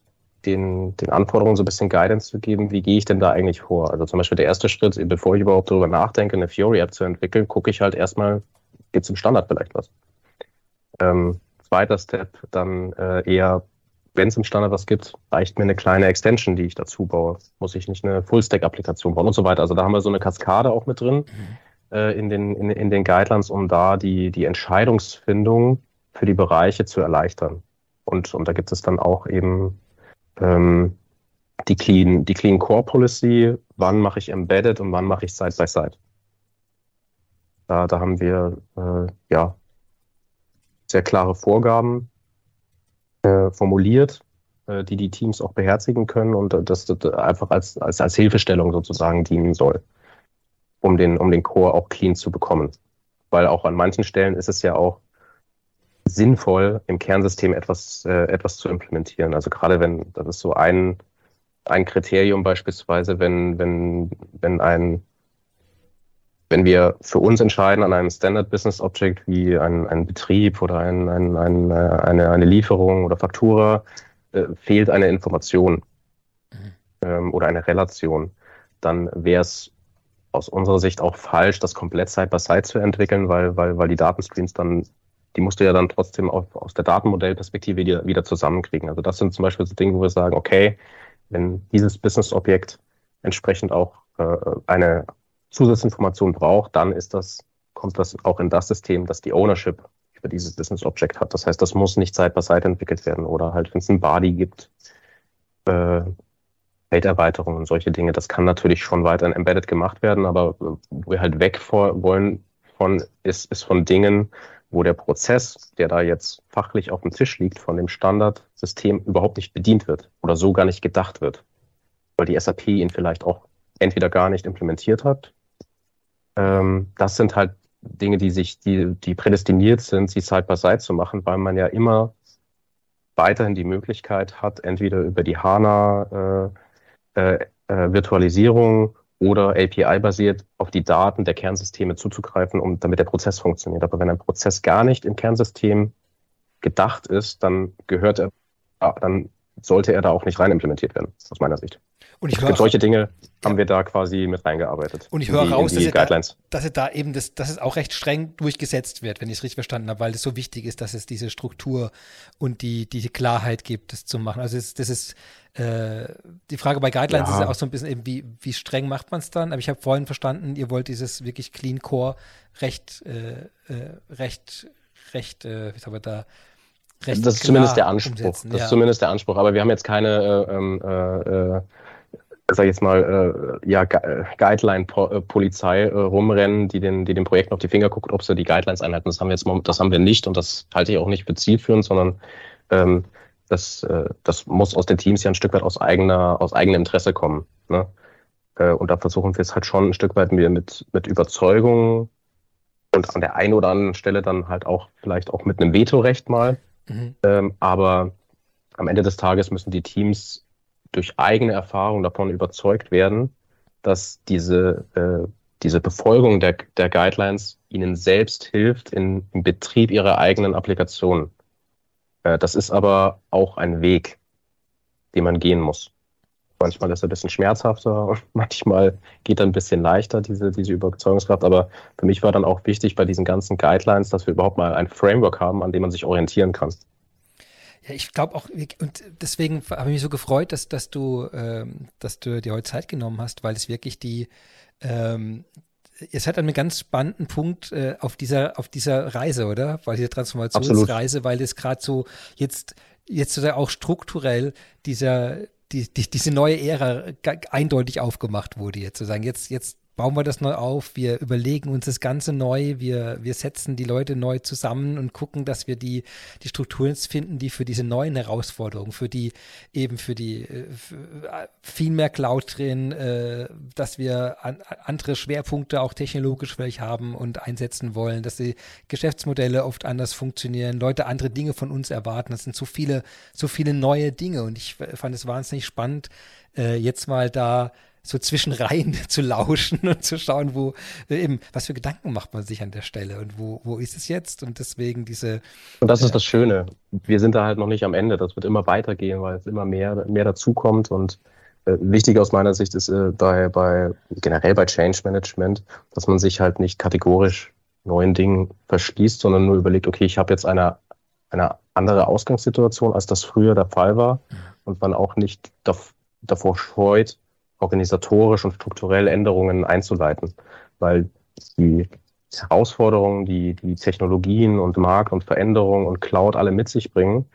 den, den Anforderungen so ein bisschen Guidance zu geben, wie gehe ich denn da eigentlich vor? Also zum Beispiel der erste Schritt, bevor ich überhaupt darüber nachdenke, eine Fiori-App zu entwickeln, gucke ich halt erstmal, gibt es im Standard vielleicht was? Ähm, zweiter Step, dann äh, eher, wenn es im Standard was gibt, reicht mir eine kleine Extension, die ich dazu baue. Muss ich nicht eine Full-Stack-Applikation bauen und so weiter. Also da haben wir so eine Kaskade auch mit drin mhm. äh, in, den, in, in den Guidelines, um da die, die Entscheidungsfindung für die Bereiche zu erleichtern. Und, und da gibt es dann auch eben ähm, die Clean, die Clean Core Policy, wann mache ich Embedded und wann mache ich Side by Side. Da, da haben wir äh, ja sehr klare Vorgaben äh, formuliert, äh, die die Teams auch beherzigen können und das, das einfach als, als, als Hilfestellung sozusagen dienen soll, um den, um den Core auch clean zu bekommen. Weil auch an manchen Stellen ist es ja auch sinnvoll, im Kernsystem etwas, äh, etwas zu implementieren. Also gerade wenn, das ist so ein, ein Kriterium beispielsweise, wenn, wenn, wenn ein, wenn wir für uns entscheiden an einem Standard Business Object wie ein, ein Betrieb oder ein, ein, ein, eine, eine Lieferung oder Faktura, äh, fehlt eine Information mhm. ähm, oder eine Relation, dann wäre es aus unserer Sicht auch falsch, das komplett Side-by-Side -Side zu entwickeln, weil, weil, weil die Datenstreams dann die musst du ja dann trotzdem auf, aus der Datenmodellperspektive wieder, wieder zusammenkriegen. Also das sind zum Beispiel so Dinge, wo wir sagen, okay, wenn dieses Business-Objekt entsprechend auch äh, eine Zusatzinformation braucht, dann ist das, kommt das auch in das System, das die Ownership über dieses Business Object hat. Das heißt, das muss nicht Side by Side entwickelt werden oder halt, wenn es ein Body gibt, äh, Felderweiterungen und solche Dinge, das kann natürlich schon weiter in Embedded gemacht werden, aber wo wir halt weg vor, wollen von, ist, ist von Dingen, wo der Prozess, der da jetzt fachlich auf dem Tisch liegt, von dem Standardsystem überhaupt nicht bedient wird oder so gar nicht gedacht wird, weil die SAP ihn vielleicht auch entweder gar nicht implementiert hat. Ähm, das sind halt Dinge, die sich, die, die prädestiniert sind, sie Side by Side zu machen, weil man ja immer weiterhin die Möglichkeit hat, entweder über die HANA äh, äh, äh Virtualisierung oder API-basiert auf die Daten der Kernsysteme zuzugreifen, um damit der Prozess funktioniert. Aber wenn ein Prozess gar nicht im Kernsystem gedacht ist, dann gehört er dann sollte er da auch nicht rein implementiert werden, aus meiner Sicht. Und ich höre solche Dinge haben wir da quasi mit reingearbeitet. Und ich höre raus, dass, da, dass, da, eben das, dass es auch recht streng durchgesetzt wird, wenn ich es richtig verstanden habe, weil es so wichtig ist, dass es diese Struktur und die, die Klarheit gibt, das zu machen. Also das, das ist äh, die Frage bei Guidelines ja. ist ja auch so ein bisschen eben, wie, wie streng macht man es dann? Aber ich habe vorhin verstanden, ihr wollt dieses wirklich Clean Core recht, äh, äh, recht, recht, äh, wie sagen wir da, recht Das ist zumindest der Anspruch. Umsetzen. Das ja. ist zumindest der Anspruch. Aber wir haben jetzt keine äh, ähm, äh, äh, sag ich jetzt mal, äh, ja, äh, Guideline-Polizei äh, rumrennen, die den, die den Projekten auf die Finger guckt, ob sie die Guidelines einhalten. Das haben wir jetzt das haben wir nicht und das halte ich auch nicht für zielführend, sondern ähm, das, äh, das muss aus den Teams ja ein Stück weit aus eigener, aus eigenem Interesse kommen. Ne? Äh, und da versuchen wir es halt schon ein Stück weit mit, mit Überzeugung und an der einen oder anderen Stelle dann halt auch vielleicht auch mit einem Vetorecht mal. Mhm. Ähm, aber am Ende des Tages müssen die Teams durch eigene Erfahrung davon überzeugt werden, dass diese, äh, diese Befolgung der, der Guidelines ihnen selbst hilft in, im Betrieb ihrer eigenen Applikationen. Äh, das ist aber auch ein Weg, den man gehen muss. Manchmal ist er ein bisschen schmerzhafter, manchmal geht er ein bisschen leichter, diese, diese Überzeugungskraft. Aber für mich war dann auch wichtig bei diesen ganzen Guidelines, dass wir überhaupt mal ein Framework haben, an dem man sich orientieren kann. Ja, ich glaube auch, und deswegen habe ich mich so gefreut, dass, dass du, ähm, dass du dir heute Zeit genommen hast, weil es wirklich die, ähm, es hat einen ganz spannenden Punkt äh, auf dieser, auf dieser Reise, oder? Weil diese Transformationsreise, Absolut. weil es gerade so jetzt, jetzt auch strukturell dieser, die, die, diese neue Ära eindeutig aufgemacht wurde, jetzt zu sagen, jetzt, jetzt bauen wir das neu auf, wir überlegen uns das Ganze neu, wir, wir setzen die Leute neu zusammen und gucken, dass wir die, die Strukturen finden, die für diese neuen Herausforderungen, für die eben für die äh, für äh, viel mehr Cloud drin, äh, dass wir an, andere Schwerpunkte auch technologisch vielleicht haben und einsetzen wollen, dass die Geschäftsmodelle oft anders funktionieren, Leute andere Dinge von uns erwarten. Das sind so viele, so viele neue Dinge. Und ich fand es wahnsinnig spannend, jetzt mal da so zwischen Reihen zu lauschen und zu schauen, wo eben, was für Gedanken macht man sich an der Stelle und wo, wo ist es jetzt? Und deswegen diese. Und das ist äh, das Schöne. Wir sind da halt noch nicht am Ende. Das wird immer weitergehen, weil es immer mehr, mehr dazukommt. Und äh, wichtig aus meiner Sicht ist äh, bei, bei generell bei Change Management, dass man sich halt nicht kategorisch neuen Dingen verschließt, sondern nur überlegt, okay, ich habe jetzt eine, eine andere Ausgangssituation, als das früher der Fall war. Mhm. Und man auch nicht davor scheut, organisatorisch und strukturell Änderungen einzuleiten, weil die Herausforderungen, die die Technologien und Markt und Veränderungen und Cloud alle mit sich bringen,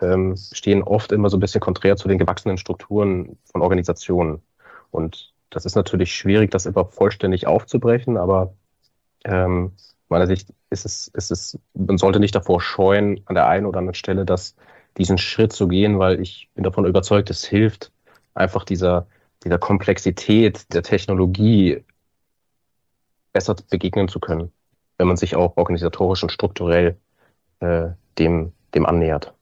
ähm, stehen oft immer so ein bisschen konträr zu den gewachsenen Strukturen von Organisationen. Und das ist natürlich schwierig, das immer vollständig aufzubrechen, aber ähm, meiner Sicht ist es, ist es, man sollte nicht davor scheuen, an der einen oder anderen Stelle das, diesen Schritt zu gehen, weil ich bin davon überzeugt, es hilft, einfach dieser, dieser Komplexität der Technologie besser begegnen zu können, wenn man sich auch organisatorisch und strukturell äh, dem, dem annähert.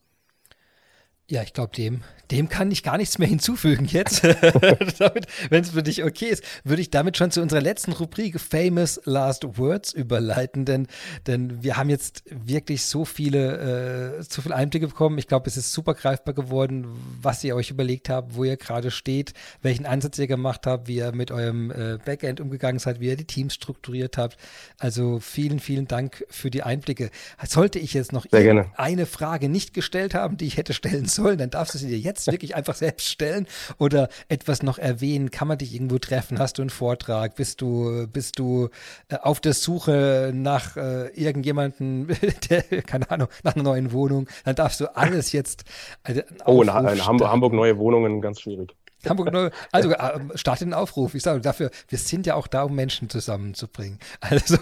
Ja, ich glaube, dem, dem kann ich gar nichts mehr hinzufügen jetzt. Wenn es für dich okay ist, würde ich damit schon zu unserer letzten Rubrik Famous Last Words überleiten, denn, denn wir haben jetzt wirklich so viele, äh, zu viel Einblicke bekommen. Ich glaube, es ist super greifbar geworden, was ihr euch überlegt habt, wo ihr gerade steht, welchen Ansatz ihr gemacht habt, wie ihr mit eurem äh, Backend umgegangen seid, wie ihr die Teams strukturiert habt. Also vielen, vielen Dank für die Einblicke. Sollte ich jetzt noch eine Frage nicht gestellt haben, die ich hätte stellen sollen, dann darfst du sie dir jetzt wirklich einfach selbst stellen oder etwas noch erwähnen? Kann man dich irgendwo treffen? Hast du einen Vortrag? Bist du, bist du äh, auf der Suche nach äh, irgendjemanden, der, keine Ahnung, nach einer neuen Wohnung? Dann darfst du alles jetzt. Äh, oh, in, in Hamburg, Hamburg neue Wohnungen, ganz schwierig. Hamburg Neu. Also äh, starte den Aufruf. Ich sage dafür, wir sind ja auch da, um Menschen zusammenzubringen. Also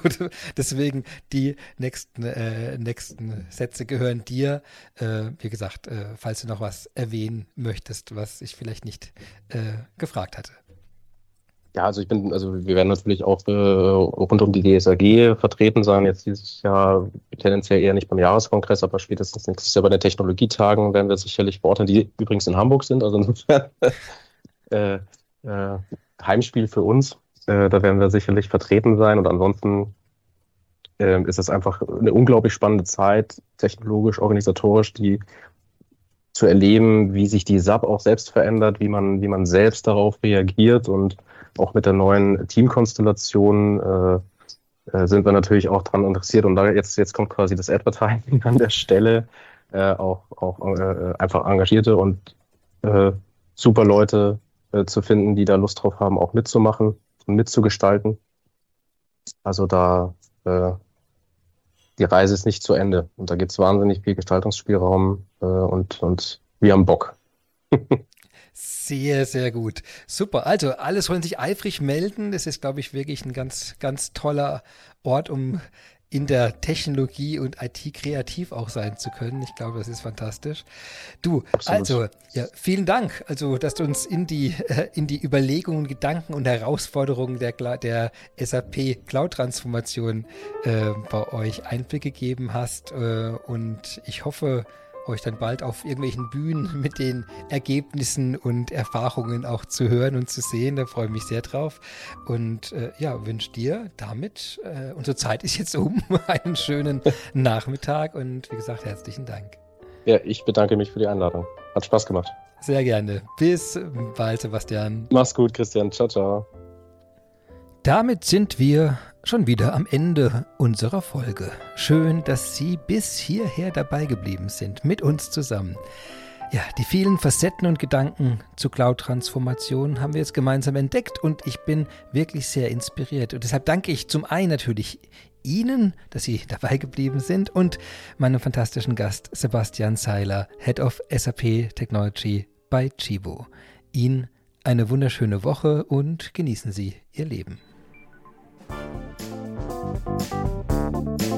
deswegen die nächsten, äh, nächsten Sätze gehören dir. Äh, wie gesagt, äh, falls du noch was erwähnen möchtest, was ich vielleicht nicht äh, gefragt hatte. Ja, also ich bin, also wir werden natürlich auch äh, rund um die DSAG vertreten sein. Jetzt dieses Jahr tendenziell eher nicht beim Jahreskongress, aber spätestens nächstes Jahr bei den Technologietagen werden wir sicherlich vor Ort, die übrigens in Hamburg sind. Also insofern äh, äh, Heimspiel für uns. Äh, da werden wir sicherlich vertreten sein und ansonsten äh, ist es einfach eine unglaublich spannende Zeit, technologisch, organisatorisch, die zu erleben, wie sich die SAP auch selbst verändert, wie man, wie man selbst darauf reagiert und auch mit der neuen Teamkonstellation äh, äh, sind wir natürlich auch daran interessiert. Und da jetzt, jetzt kommt quasi das Advertising an der Stelle, äh, auch, auch äh, einfach engagierte und äh, super Leute äh, zu finden, die da Lust drauf haben, auch mitzumachen und mitzugestalten. Also da äh, die Reise ist nicht zu Ende und da gibt es wahnsinnig viel Gestaltungsspielraum äh, und, und wir haben Bock. Sehr, sehr gut. Super. Also, alle sollen sich eifrig melden. Das ist, glaube ich, wirklich ein ganz, ganz toller Ort, um in der Technologie und IT kreativ auch sein zu können. Ich glaube, das ist fantastisch. Du, Absolut. also, ja, vielen Dank, also, dass du uns in die, äh, in die Überlegungen, Gedanken und Herausforderungen der, der SAP Cloud-Transformation äh, bei euch Einblick gegeben hast. Äh, und ich hoffe, euch dann bald auf irgendwelchen Bühnen mit den Ergebnissen und Erfahrungen auch zu hören und zu sehen. Da freue ich mich sehr drauf. Und äh, ja, wünsche dir damit, äh, unsere Zeit ist jetzt um, einen schönen Nachmittag und wie gesagt, herzlichen Dank. Ja, ich bedanke mich für die Einladung. Hat Spaß gemacht. Sehr gerne. Bis bald, Sebastian. Mach's gut, Christian. Ciao, ciao. Damit sind wir schon wieder am Ende unserer Folge. Schön, dass Sie bis hierher dabei geblieben sind, mit uns zusammen. Ja, die vielen Facetten und Gedanken zu Cloud-Transformation haben wir jetzt gemeinsam entdeckt und ich bin wirklich sehr inspiriert. Und deshalb danke ich zum einen natürlich Ihnen, dass Sie dabei geblieben sind und meinem fantastischen Gast Sebastian Seiler, Head of SAP Technology bei Chibo. Ihnen eine wunderschöne Woche und genießen Sie Ihr Leben. Thank you.